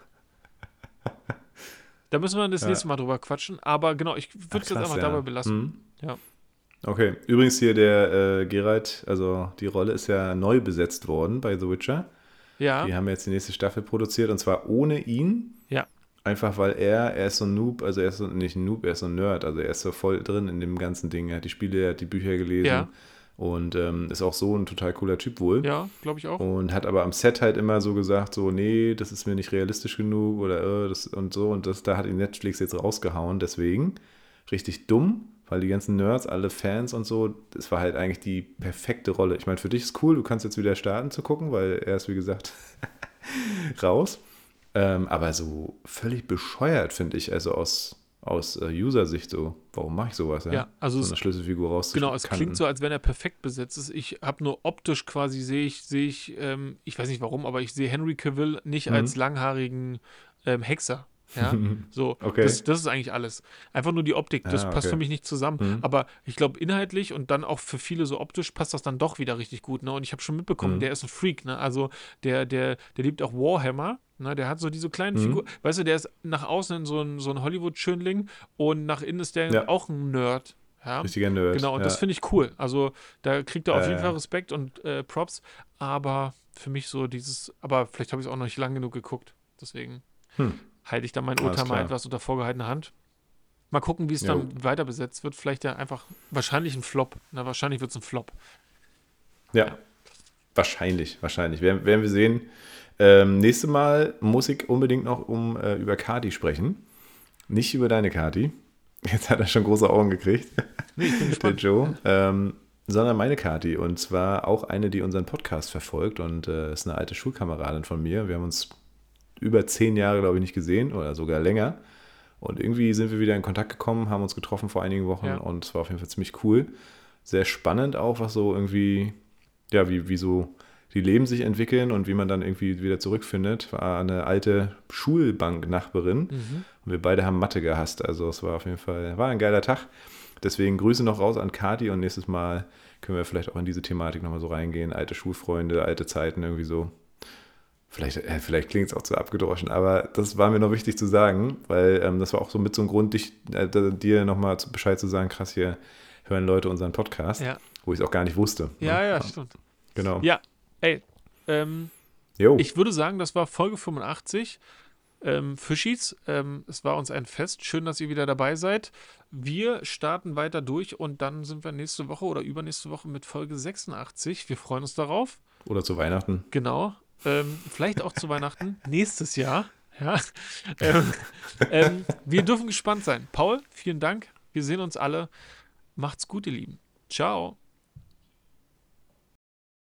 [SPEAKER 2] Da müssen wir das ja. nächste Mal drüber quatschen. Aber genau, ich würde es jetzt einfach ja. dabei belassen. Mhm. Ja.
[SPEAKER 1] Okay, übrigens hier der äh, Geralt, also die Rolle ist ja neu besetzt worden bei The Witcher.
[SPEAKER 2] Ja.
[SPEAKER 1] Die haben jetzt die nächste Staffel produziert und zwar ohne ihn.
[SPEAKER 2] Ja.
[SPEAKER 1] Einfach weil er, er ist so ein Noob, also er ist so, nicht ein Noob, er ist so ein Nerd, also er ist so voll drin in dem ganzen Ding. Er hat die Spiele, er hat die Bücher gelesen. Ja. Und ähm, ist auch so ein total cooler Typ wohl.
[SPEAKER 2] Ja, glaube ich auch.
[SPEAKER 1] Und hat aber am Set halt immer so gesagt, so, nee, das ist mir nicht realistisch genug oder äh, das und so. Und das, da hat ihn Netflix jetzt rausgehauen. Deswegen richtig dumm, weil die ganzen Nerds, alle Fans und so, das war halt eigentlich die perfekte Rolle. Ich meine, für dich ist cool, du kannst jetzt wieder starten zu gucken, weil er ist, wie gesagt, raus. Ähm, aber so völlig bescheuert, finde ich, also aus aus äh, User-Sicht so, warum mache ich sowas?
[SPEAKER 2] Ja, ja also
[SPEAKER 1] so eine Schlüsselfigur raus.
[SPEAKER 2] Genau, es klingt so, als wenn er perfekt besetzt ist. Ich habe nur optisch quasi sehe ich, sehe ich, ähm, ich weiß nicht warum, aber ich sehe Henry Cavill nicht mhm. als langhaarigen ähm, Hexer. Ja, so,
[SPEAKER 1] okay.
[SPEAKER 2] das, das, ist eigentlich alles. Einfach nur die Optik, das ah, okay. passt für mich nicht zusammen. Mhm. Aber ich glaube, inhaltlich und dann auch für viele so optisch passt das dann doch wieder richtig gut. Ne? Und ich habe schon mitbekommen, mhm. der ist ein Freak. Ne? Also der, der, der liebt auch Warhammer. Ne, der hat so diese kleinen mhm. Figuren. Weißt du, der ist nach außen so ein, so ein Hollywood-Schönling und nach innen ist der ja. auch ein Nerd. Ja?
[SPEAKER 1] Richtiger Nerd.
[SPEAKER 2] Genau, und
[SPEAKER 1] ja.
[SPEAKER 2] das finde ich cool. Also da kriegt er auf jeden Fall Respekt und äh, Props. Aber für mich so dieses, aber vielleicht habe ich es auch noch nicht lang genug geguckt. Deswegen hm. halte ich da mein Urteil mal etwas unter vorgehaltener Hand. Mal gucken, wie es dann weiter besetzt wird. Vielleicht ja einfach, wahrscheinlich ein Flop. Na, wahrscheinlich wird es ein Flop.
[SPEAKER 1] Ja. Wahrscheinlich, wahrscheinlich. Werden, werden wir sehen. Ähm, nächste Mal muss ich unbedingt noch um äh, über Kadi sprechen. Nicht über deine Kati. Jetzt hat er schon große Augen gekriegt. Nee, ich bin gespannt. Der Joe. Ähm, sondern meine Kati. Und zwar auch eine, die unseren Podcast verfolgt und äh, ist eine alte Schulkameradin von mir. Wir haben uns über zehn Jahre, glaube ich, nicht gesehen oder sogar länger. Und irgendwie sind wir wieder in Kontakt gekommen, haben uns getroffen vor einigen Wochen ja. und es war auf jeden Fall ziemlich cool. Sehr spannend auch, was so irgendwie, ja, wie, wie so die Leben sich entwickeln und wie man dann irgendwie wieder zurückfindet. War eine alte Schulbank-Nachbarin mhm. und wir beide haben Mathe gehasst. Also es war auf jeden Fall, war ein geiler Tag. Deswegen Grüße noch raus an Kati und nächstes Mal können wir vielleicht auch in diese Thematik nochmal so reingehen. Alte Schulfreunde, alte Zeiten irgendwie so. Vielleicht, äh, vielleicht klingt es auch zu abgedroschen, aber das war mir noch wichtig zu sagen, weil ähm, das war auch so mit so einem Grund, dich, äh, dir nochmal Bescheid zu sagen, krass, hier hören Leute unseren Podcast, ja. wo ich es auch gar nicht wusste.
[SPEAKER 2] Ja, ne? ja, stimmt.
[SPEAKER 1] Genau.
[SPEAKER 2] Ja, ey, ähm, ich würde sagen, das war Folge 85. Ähm, Fischis, ähm, es war uns ein Fest. Schön, dass ihr wieder dabei seid. Wir starten weiter durch und dann sind wir nächste Woche oder übernächste Woche mit Folge 86. Wir freuen uns darauf.
[SPEAKER 1] Oder zu Weihnachten.
[SPEAKER 2] Genau. Ähm, vielleicht auch zu Weihnachten nächstes Jahr. Ja. Ähm, ähm, wir dürfen gespannt sein. Paul, vielen Dank. Wir sehen uns alle. Macht's gut, ihr Lieben. Ciao.